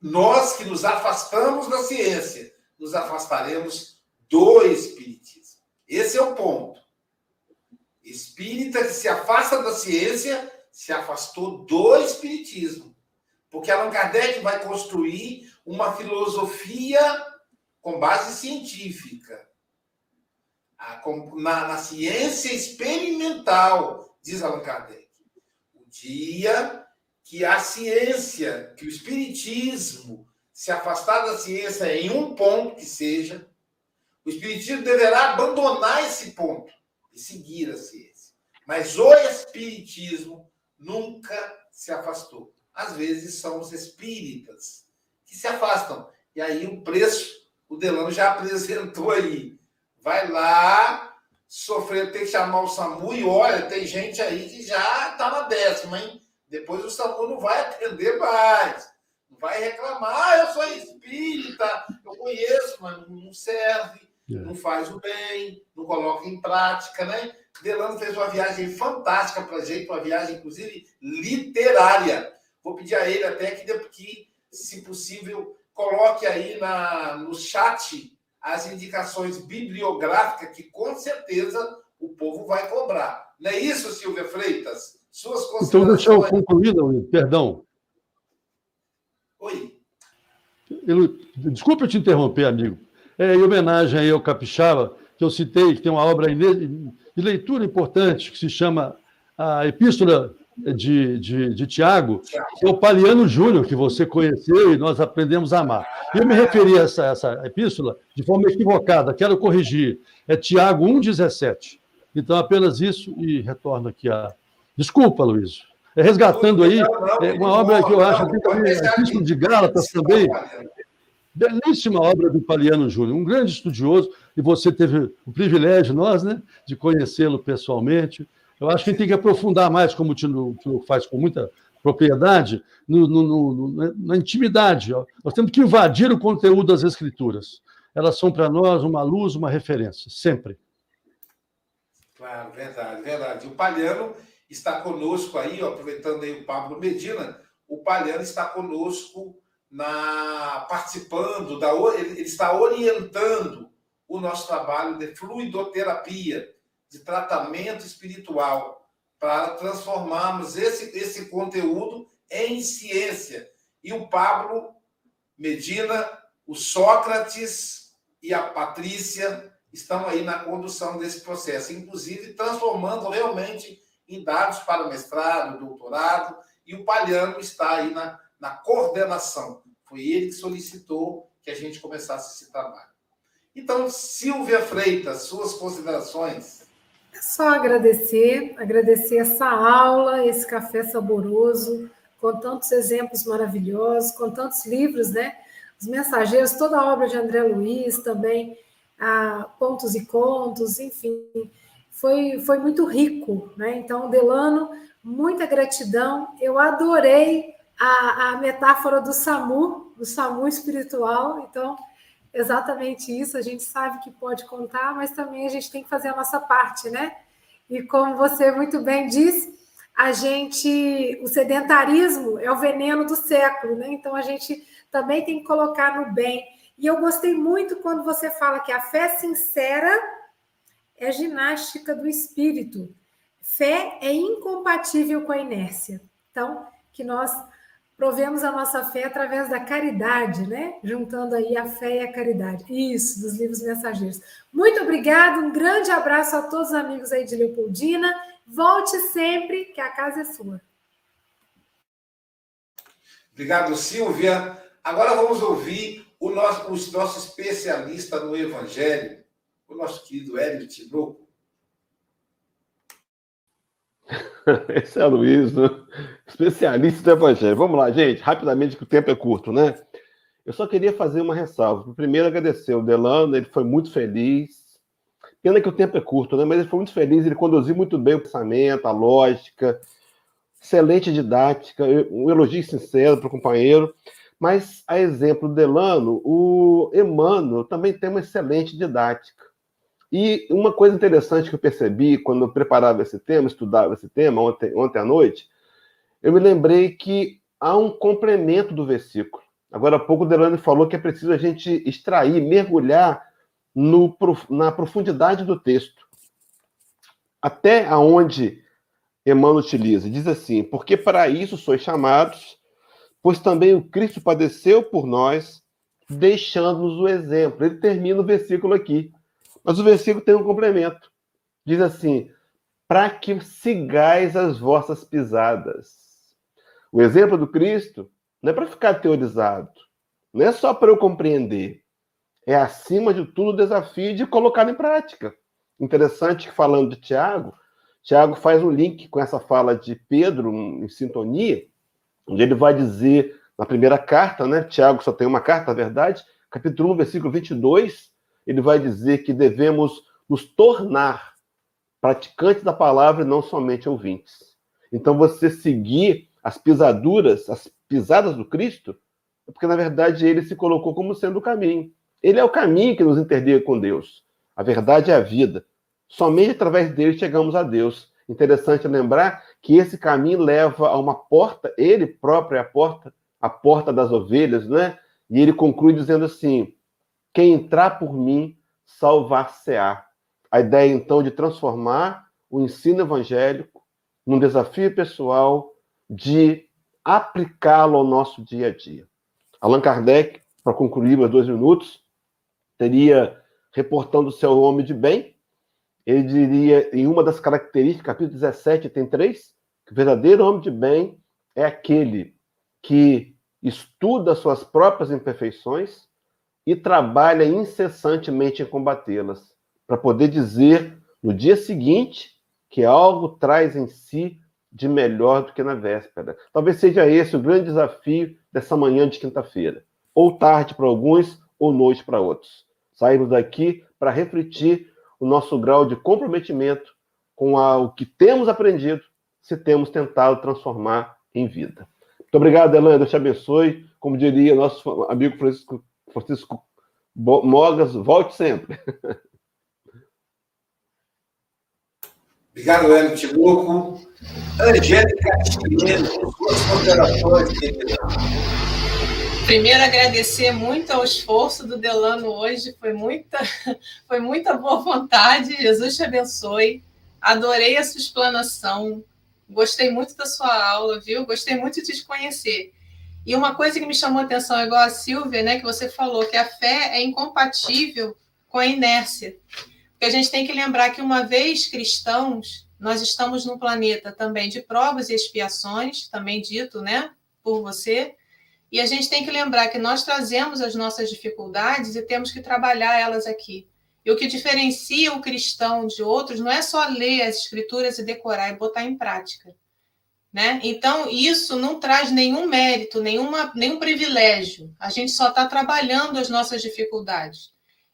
nós que nos afastamos da ciência, nos afastaremos do espiritismo. Esse é o ponto. Espírita que se afasta da ciência se afastou do espiritismo. Porque Allan Kardec vai construir uma filosofia com base científica, na, na ciência experimental, diz Allan Kardec. O dia que a ciência, que o espiritismo se afastar da ciência em um ponto que seja, o espiritismo deverá abandonar esse ponto e seguir a ciência. Mas o espiritismo nunca se afastou. Às vezes são os espíritas que se afastam. E aí o preço, o Delano já apresentou aí. Vai lá, sofrer, tem que chamar o SAMU e olha, tem gente aí que já está na décima, hein? Depois o SAMU não vai atender mais. Não vai reclamar, ah, eu sou espírita, eu conheço, mas não serve, é. não faz o bem, não coloca em prática, né? Delano fez uma viagem fantástica para a gente, uma viagem, inclusive, literária. Vou pedir a ele até que, que se possível, coloque aí na, no chat as indicações bibliográficas que, com certeza, o povo vai cobrar. Não é isso, Silvia Freitas? Suas considerações... Então, deixa eu concluir, Luiz, perdão. Oi. Eu, desculpe eu te interromper, amigo. É, em homenagem aí ao Capixaba, que eu citei, que tem uma obra de leitura importante, que se chama a Epístola de, de, de Tiago, é o Paliano Júnior, que você conheceu e nós aprendemos a amar. Eu me referi a essa, essa epístola de forma equivocada, quero corrigir. É Tiago 1,17. Então, apenas isso e retorno aqui a. Desculpa, Luiz. É resgatando aí é uma obra que eu acho que a Epístola de Gálatas também. Belíssima obra do Paliano Júnior, um grande estudioso, e você teve o privilégio, nós, né, de conhecê-lo pessoalmente. Eu acho que a gente tem que aprofundar mais, como o Tino faz com muita propriedade, no, no, no, na intimidade. Nós temos que invadir o conteúdo das Escrituras. Elas são para nós uma luz, uma referência, sempre. Claro, verdade, verdade. O Palhano está conosco aí, ó, aproveitando aí o Pablo Medina, o Palhano está conosco na participando da ele, ele está orientando o nosso trabalho de fluidoterapia de tratamento espiritual, para transformarmos esse, esse conteúdo em ciência. E o Pablo Medina, o Sócrates e a Patrícia estão aí na condução desse processo, inclusive transformando realmente em dados para mestrado, doutorado, e o Palhano está aí na, na coordenação. Foi ele que solicitou que a gente começasse esse trabalho. Então, Silvia Freitas, suas considerações. É só agradecer, agradecer essa aula, esse café saboroso, com tantos exemplos maravilhosos, com tantos livros, né? Os Mensageiros, toda a obra de André Luiz também, a Pontos e Contos, enfim, foi, foi muito rico, né? Então, Delano, muita gratidão. Eu adorei a, a metáfora do SAMU, do SAMU espiritual. Então, exatamente isso. A gente sabe que pode contar, mas também a gente tem que fazer a nossa parte, né? E como você muito bem disse, a gente, o sedentarismo é o veneno do século, né? Então a gente também tem que colocar no bem. E eu gostei muito quando você fala que a fé sincera é ginástica do espírito. Fé é incompatível com a inércia. Então, que nós provemos a nossa fé através da caridade, né? Juntando aí a fé e a caridade. Isso, dos livros mensageiros. Muito obrigada, um grande abraço a todos os amigos aí de Leopoldina. Volte sempre, que a casa é sua. Obrigado, Silvia. Agora vamos ouvir o nosso, o nosso especialista no Evangelho, o nosso querido Hélio Tinoco. Esse é o Luiz, né? especialista do Evangelho. Vamos lá, gente, rapidamente, que o tempo é curto, né? Eu só queria fazer uma ressalva. Primeiro, agradecer o Delano, ele foi muito feliz. Pena que o tempo é curto, né? Mas ele foi muito feliz, ele conduziu muito bem o pensamento, a lógica, excelente didática, um elogio sincero para o companheiro. Mas, a exemplo do Delano, o Emmanuel também tem uma excelente didática. E uma coisa interessante que eu percebi quando eu preparava esse tema, estudava esse tema ontem, ontem à noite, eu me lembrei que há um complemento do versículo. Agora há pouco o Delane falou que é preciso a gente extrair, mergulhar no, na profundidade do texto. Até aonde Emmanuel utiliza. Diz assim: Porque para isso sois chamados, pois também o Cristo padeceu por nós, deixando-nos o exemplo. Ele termina o versículo aqui. Mas o versículo tem um complemento. Diz assim: para que sigais as vossas pisadas. O exemplo do Cristo não é para ficar teorizado, não é só para eu compreender. É, acima de tudo, o desafio de colocar em prática. Interessante que falando de Tiago, Tiago faz um link com essa fala de Pedro em sintonia, onde ele vai dizer na primeira carta, né? Tiago só tem uma carta, na verdade, capítulo 1, versículo 22, ele vai dizer que devemos nos tornar praticantes da palavra e não somente ouvintes. Então, você seguir as pisaduras, as pisadas do Cristo, é porque, na verdade, ele se colocou como sendo o caminho. Ele é o caminho que nos interliga com Deus. A verdade é a vida. Somente através dele chegamos a Deus. Interessante lembrar que esse caminho leva a uma porta, ele próprio é a porta, a porta das ovelhas, né? E ele conclui dizendo assim: quem entrar por mim, salvar-se-á. A ideia, então, de transformar o ensino evangélico num desafio pessoal de aplicá-lo ao nosso dia a dia. Allan Kardec, para concluir meus dois minutos, teria, reportando seu homem de bem, ele diria, em uma das características, capítulo 17 tem três, que o verdadeiro homem de bem é aquele que estuda suas próprias imperfeições e trabalha incessantemente em combatê-las, para poder dizer no dia seguinte que algo traz em si de melhor do que na véspera. Talvez seja esse o grande desafio dessa manhã de quinta-feira. Ou tarde para alguns, ou noite para outros. Saímos daqui para refletir o nosso grau de comprometimento com a, o que temos aprendido, se temos tentado transformar em vida. Muito obrigado, Elan. Deus te abençoe. Como diria nosso amigo Francisco, Francisco Mogas, volte sempre. Obrigado, Hélio Tinoco. Angélica Chileno, suas considerações, querida. Primeiro, agradecer muito ao esforço do Delano hoje, foi muita, foi muita boa vontade. Jesus te abençoe. Adorei a sua explanação. Gostei muito da sua aula, viu? Gostei muito de te conhecer. E uma coisa que me chamou a atenção, igual a Silvia, né, que você falou, que a fé é incompatível com a inércia. Porque a gente tem que lembrar que, uma vez cristãos, nós estamos num planeta também de provas e expiações, também dito, né, por você. E a gente tem que lembrar que nós trazemos as nossas dificuldades e temos que trabalhar elas aqui. E o que diferencia o cristão de outros não é só ler as escrituras e decorar e botar em prática. Né? Então, isso não traz nenhum mérito, nenhuma, nenhum privilégio. A gente só está trabalhando as nossas dificuldades.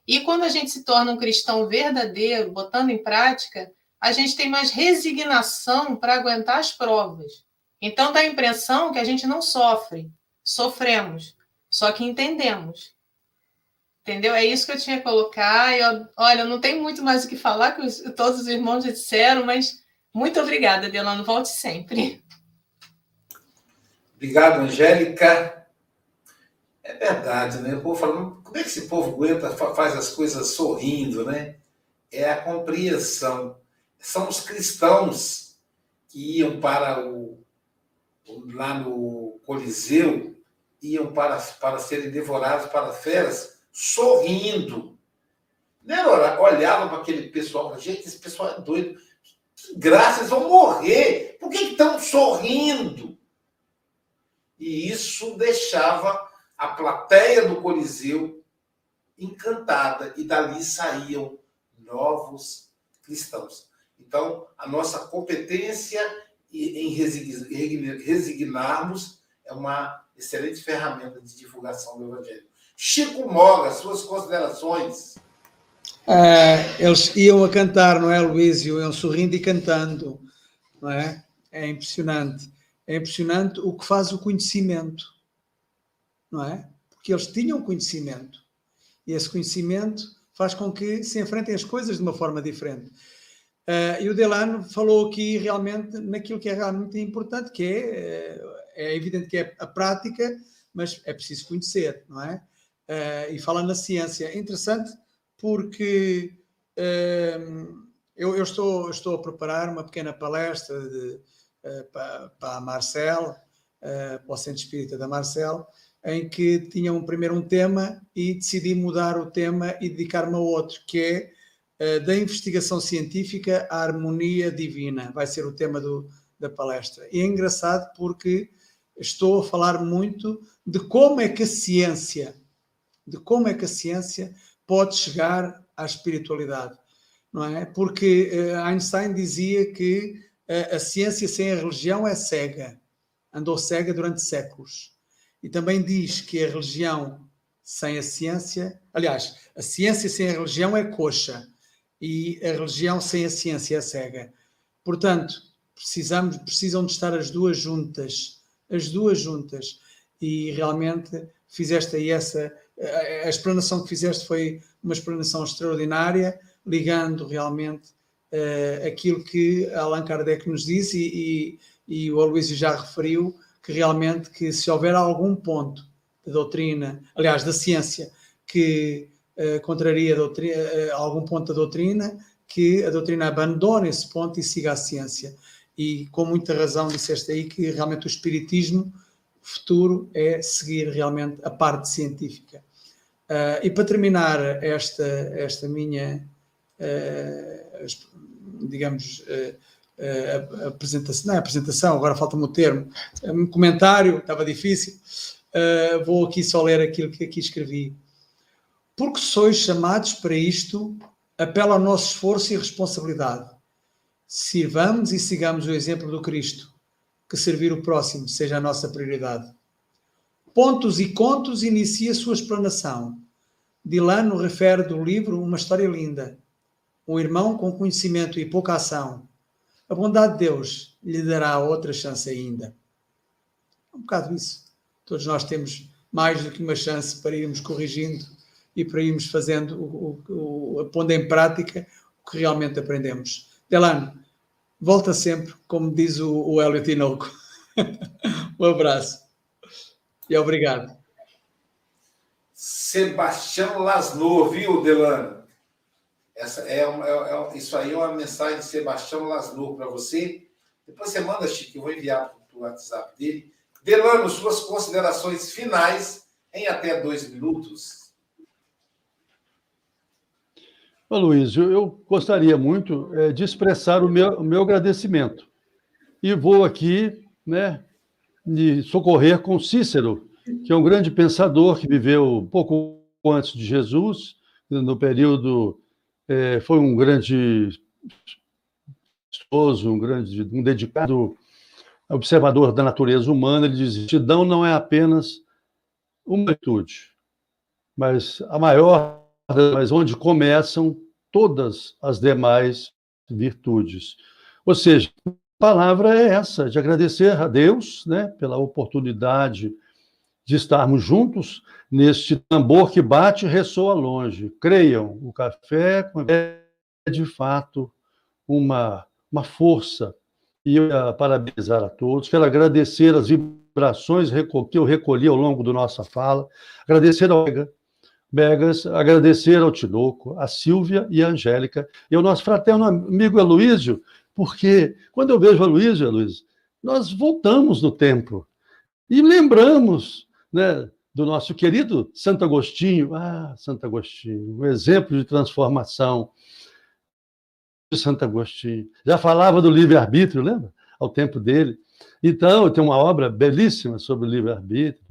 E quando a gente se torna um cristão verdadeiro, botando em prática, a gente tem mais resignação para aguentar as provas. Então dá a impressão que a gente não sofre, sofremos, só que entendemos. Entendeu? É isso que eu tinha que colocar. Eu, olha, não tem muito mais o que falar, que os, todos os irmãos já disseram, mas muito obrigada, Delano. Volte sempre. Obrigado, Angélica. É verdade, né? O povo falando, como é que esse povo aguenta, faz as coisas sorrindo, né? É a compreensão. São os cristãos que iam para o lá no Coliseu, iam para, para serem devorados para feras, sorrindo. Né? Olhavam para aquele pessoal, gente, esse pessoal é doido. Que graça, eles vão morrer. Por que estão sorrindo? E isso deixava a plateia do Coliseu encantada, e dali saíam novos cristãos. Então, a nossa competência em resignarmos é uma excelente ferramenta de divulgação do Evangelho. Chico Moga, suas considerações. É, eles iam a cantar, não é, Luísio? Iam sorrindo e cantando, não é? É impressionante. É impressionante o que faz o conhecimento não é? Porque eles tinham conhecimento. E esse conhecimento faz com que se enfrentem as coisas de uma forma diferente. Uh, e o Delano falou aqui realmente naquilo que é realmente importante, que é, eh, é evidente que é a prática, mas é preciso conhecer, não é? Uh, e fala na ciência. É interessante porque uh, eu, eu, estou, estou a preparar uma pequena palestra de, para, para a Marcel, para o Centro Espírita da Marcel, em que tinha um, primeiro um tema e decidi mudar o tema e dedicar-me a outro, que é uh, da investigação científica à harmonia divina. Vai ser o tema do, da palestra. E é engraçado porque estou a falar muito de como é que a ciência, de como é que a ciência pode chegar à espiritualidade. não é? Porque Einstein dizia que a ciência sem a religião é cega, andou cega durante séculos. E também diz que a religião sem a ciência, aliás, a ciência sem a religião é coxa e a religião sem a ciência é cega. Portanto, precisamos, precisam de estar as duas juntas, as duas juntas. E realmente fizeste aí essa, a, explanação que fizeste foi uma explanação extraordinária, ligando realmente uh, aquilo que Allan Kardec nos disse e, e, e o Aloysio já referiu, que realmente que se houver algum ponto da doutrina, aliás, da ciência, que uh, contraria doutrina, uh, algum ponto da doutrina, que a doutrina abandone esse ponto e siga a ciência. E com muita razão disseste aí que realmente o espiritismo futuro é seguir realmente a parte científica. Uh, e para terminar esta, esta minha, uh, digamos, uh, apresentação, não é apresentação, agora falta-me o termo, um comentário, estava difícil, vou aqui só ler aquilo que aqui escrevi. Porque sois chamados para isto, apela ao nosso esforço e responsabilidade. Sirvamos e sigamos o exemplo do Cristo que servir o próximo seja a nossa prioridade. Pontos e Contos inicia sua explanação. Dilano refere do livro uma história linda. Um irmão com conhecimento e pouca ação. A bondade de Deus lhe dará outra chance ainda. É um bocado isso. Todos nós temos mais do que uma chance para irmos corrigindo e para irmos fazendo, o, o, o, pondo em prática o que realmente aprendemos. Delano, volta sempre, como diz o, o Hélio Tinoco. um abraço e obrigado. Sebastião Lasno, viu, Delano? Essa é, uma, é, é, isso aí é uma mensagem de Sebastião Lasno para você. Depois você manda, Chico, eu vou enviar para o WhatsApp dele. Delano, suas considerações finais em até dois minutos. Ô, Luiz, eu gostaria muito é, de expressar o meu, o meu agradecimento. E vou aqui né, de socorrer com Cícero, que é um grande pensador que viveu pouco antes de Jesus, no período. É, foi um grande esposo, um grande, um dedicado observador da natureza humana. Ele diz: gratidão não é apenas uma virtude, mas a maior mas onde começam todas as demais virtudes. Ou seja, a palavra é essa, de agradecer a Deus né, pela oportunidade de estarmos juntos neste tambor que bate e ressoa longe. Creiam, o café é de fato uma, uma força. E eu ia parabenizar a todos, quero agradecer as vibrações que eu recolhi ao longo da nossa fala, agradecer ao Megas, agradecer ao Tinoco, a Silvia e a Angélica, e ao nosso fraterno amigo Aloísio, porque quando eu vejo Aloísio, Aloísio, nós voltamos no tempo e lembramos né, do nosso querido Santo Agostinho. Ah, Santo Agostinho, um exemplo de transformação de Santo Agostinho. Já falava do livre-arbítrio, lembra? Ao tempo dele. Então, tem uma obra belíssima sobre o livre-arbítrio,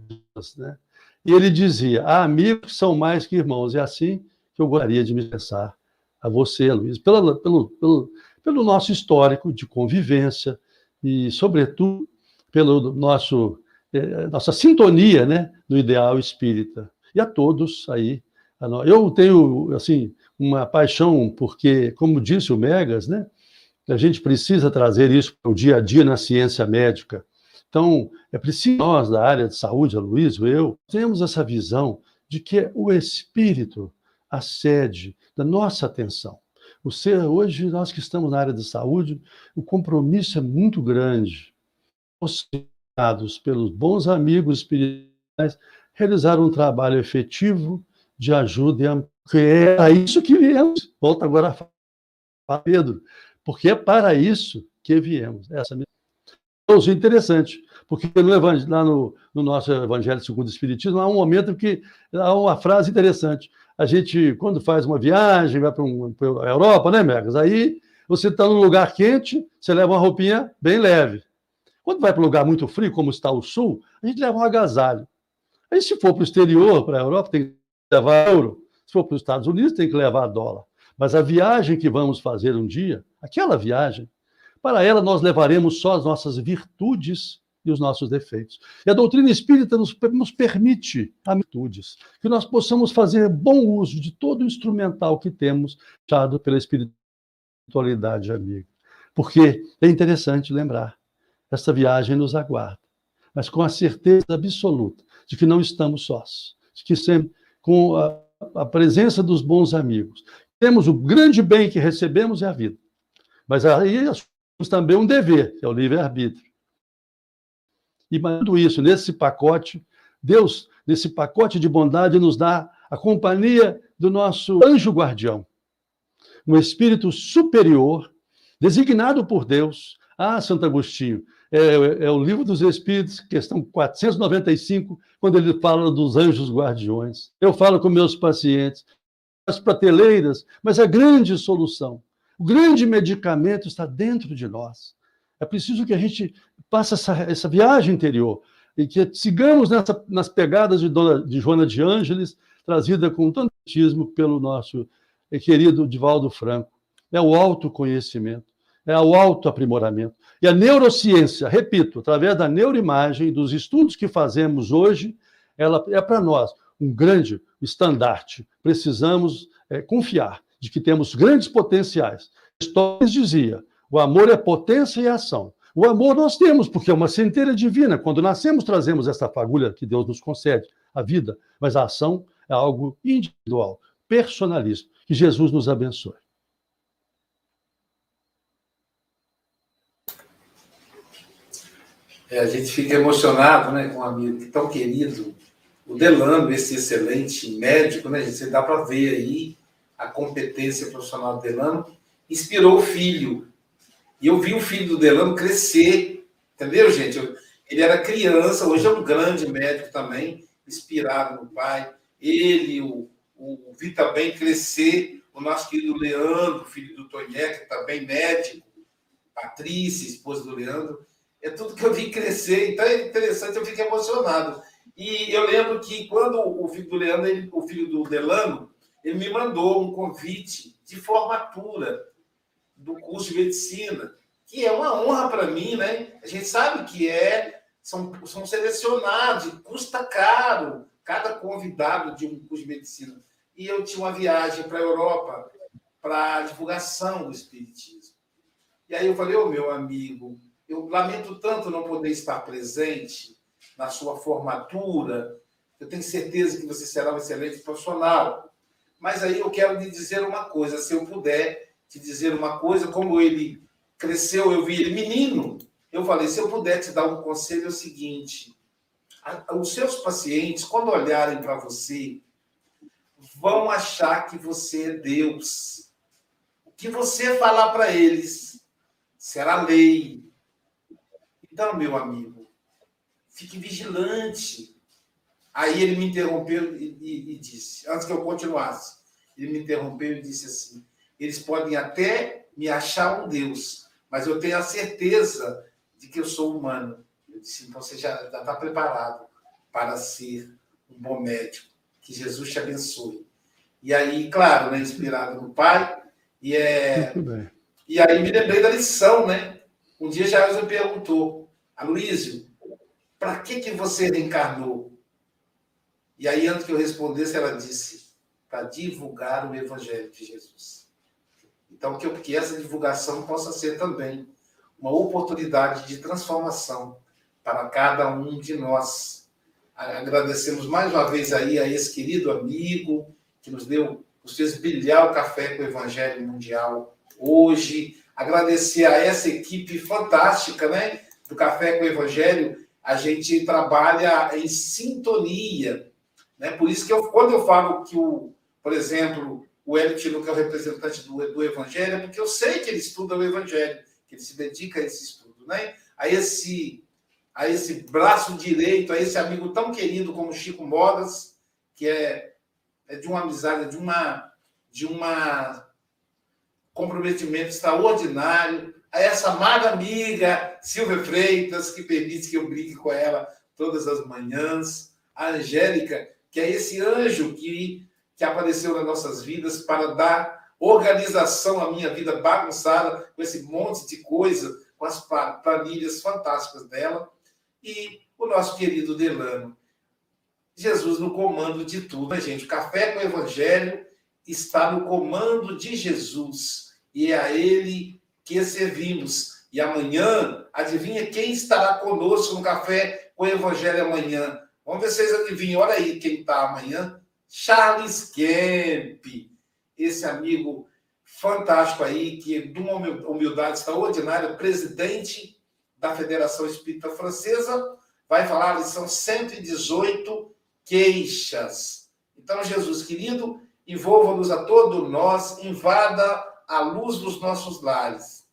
né? E ele dizia: há amigos são mais que irmãos. É assim que eu gostaria de me expressar a você, Luiz, pelo, pelo, pelo, nosso histórico de convivência e, sobretudo, pelo nosso nossa sintonia, né, do ideal espírita. E a todos aí. Eu tenho assim uma paixão porque, como disse o Megas, né, a gente precisa trazer isso para o dia a dia na ciência médica. Então, é preciso nós, da área de saúde, a Luiz, eu, temos essa visão de que o Espírito, a sede da nossa atenção. O ser, hoje, nós que estamos na área de saúde, o compromisso é muito grande. Auxiliados pelos bons amigos espirituais, realizar um trabalho efetivo de ajuda, que é para isso que viemos. Volta agora a Pedro, porque é para isso que viemos. Essa é interessante. Porque no lá no, no, nosso Evangelho segundo o Espiritismo, há um momento que há uma frase interessante. A gente, quando faz uma viagem, vai para um, a Europa, né, Megas? Aí você está num lugar quente, você leva uma roupinha bem leve. Quando vai para um lugar muito frio, como está o sul, a gente leva um agasalho. Aí, se for para o exterior, para a Europa, tem que levar euro. Se for para os Estados Unidos, tem que levar dólar. Mas a viagem que vamos fazer um dia, aquela viagem, para ela nós levaremos só as nossas virtudes e os nossos defeitos. E a doutrina espírita nos, nos permite virtudes, que nós possamos fazer bom uso de todo o instrumental que temos dado pela espiritualidade amiga. Porque é interessante lembrar, essa viagem nos aguarda, mas com a certeza absoluta de que não estamos sós, de que sempre com a, a presença dos bons amigos, temos o grande bem que recebemos é a vida. Mas aí temos também um dever, que é o livre-arbítrio. E tudo isso, nesse pacote, Deus, nesse pacote de bondade, nos dá a companhia do nosso anjo guardião, um espírito superior, designado por Deus. Ah, Santo Agostinho, é, é, o livro dos Espíritos, questão 495, quando ele fala dos anjos guardiões. Eu falo com meus pacientes, as prateleiras, mas a grande solução, o grande medicamento está dentro de nós. É preciso que a gente passe essa, essa viagem interior e que sigamos nessa, nas pegadas de, Dona, de Joana de Ângeles, trazida com tanto pelo nosso querido Divaldo Franco. É o autoconhecimento, é o autoaprimoramento. E a neurociência, repito, através da neuroimagem, dos estudos que fazemos hoje, ela é para nós um grande estandarte. Precisamos é, confiar de que temos grandes potenciais. Stories dizia: o amor é potência e ação. O amor nós temos, porque é uma centelha divina. Quando nascemos, trazemos essa fagulha que Deus nos concede, a vida. Mas a ação é algo individual, personalista. Que Jesus nos abençoe. É, a gente fica emocionado né, com um amigo tão querido, o Delano, esse excelente médico, né, você dá para ver aí a competência profissional do Delano, inspirou o filho. E eu vi o filho do Delano crescer, entendeu, gente? Ele era criança, hoje é um grande médico também, inspirado no pai. Ele, o, o Vita Bem crescer, o nosso querido Leandro, filho do Tonhé, também médico, Patrícia, esposa do Leandro. É tudo que eu vi crescer, então é interessante, eu fico emocionado. E eu lembro que quando o filho do Leandro, ele, o filho do Delano, ele me mandou um convite de formatura do curso de medicina, que é uma honra para mim, né? A gente sabe que é são, são selecionados, custa caro cada convidado de um curso de medicina. E eu tinha uma viagem para a Europa para divulgação do espiritismo. E aí eu falei, ô oh, meu amigo, eu lamento tanto não poder estar presente na sua formatura. Eu tenho certeza que você será um excelente profissional. Mas aí eu quero lhe dizer uma coisa, se eu puder te dizer uma coisa, como ele cresceu, eu vi ele menino, eu falei, se eu puder te dar um conselho é o seguinte, os seus pacientes, quando olharem para você, vão achar que você é Deus. O que você falar para eles será lei. Então, meu amigo, Fique vigilante. Aí ele me interrompeu e, e, e, disse, antes que eu continuasse, ele me interrompeu e disse assim: eles podem até me achar um Deus, mas eu tenho a certeza de que eu sou humano. Eu disse: então você já está preparado para ser um bom médico. Que Jesus te abençoe. E aí, claro, né, inspirado no Pai, e é. E aí me lembrei da lição, né? Um dia Jesus me perguntou, Aloysio, para que, que você reencarnou? E aí, antes que eu respondesse, ela disse: para divulgar o Evangelho de Jesus. Então, que, que essa divulgação possa ser também uma oportunidade de transformação para cada um de nós. Agradecemos mais uma vez aí a esse querido amigo que nos deu, nos fez brilhar o café com o Evangelho Mundial hoje. Agradecer a essa equipe fantástica, né? Do Café com o Evangelho, a gente trabalha em sintonia. Né? Por isso que eu, quando eu falo que, o, por exemplo, o Hélio que é o representante do, do Evangelho, é porque eu sei que ele estuda o Evangelho, que ele se dedica a esse estudo, né? a, esse, a esse braço direito, a esse amigo tão querido como Chico Modas, que é, é de uma amizade, de uma de uma comprometimento extraordinário a essa amada amiga Silvia Freitas, que permite que eu brinque com ela todas as manhãs, a Angélica, que é esse anjo que, que apareceu nas nossas vidas para dar organização, a minha vida bagunçada, com esse monte de coisa, com as planilhas fantásticas dela. E o nosso querido Delano. Jesus no comando de tudo, né, gente? O Café com o Evangelho está no comando de Jesus e é a Ele que servimos. E amanhã, adivinha quem estará conosco no Café com o Evangelho amanhã? Vamos ver se vocês adivinham. Olha aí quem está amanhã. Charles Kemp, esse amigo fantástico aí, que de uma humildade extraordinária, presidente da Federação Espírita Francesa, vai falar lição 118, queixas. Então, Jesus querido, envolva-nos a todos nós, invada a luz dos nossos lares.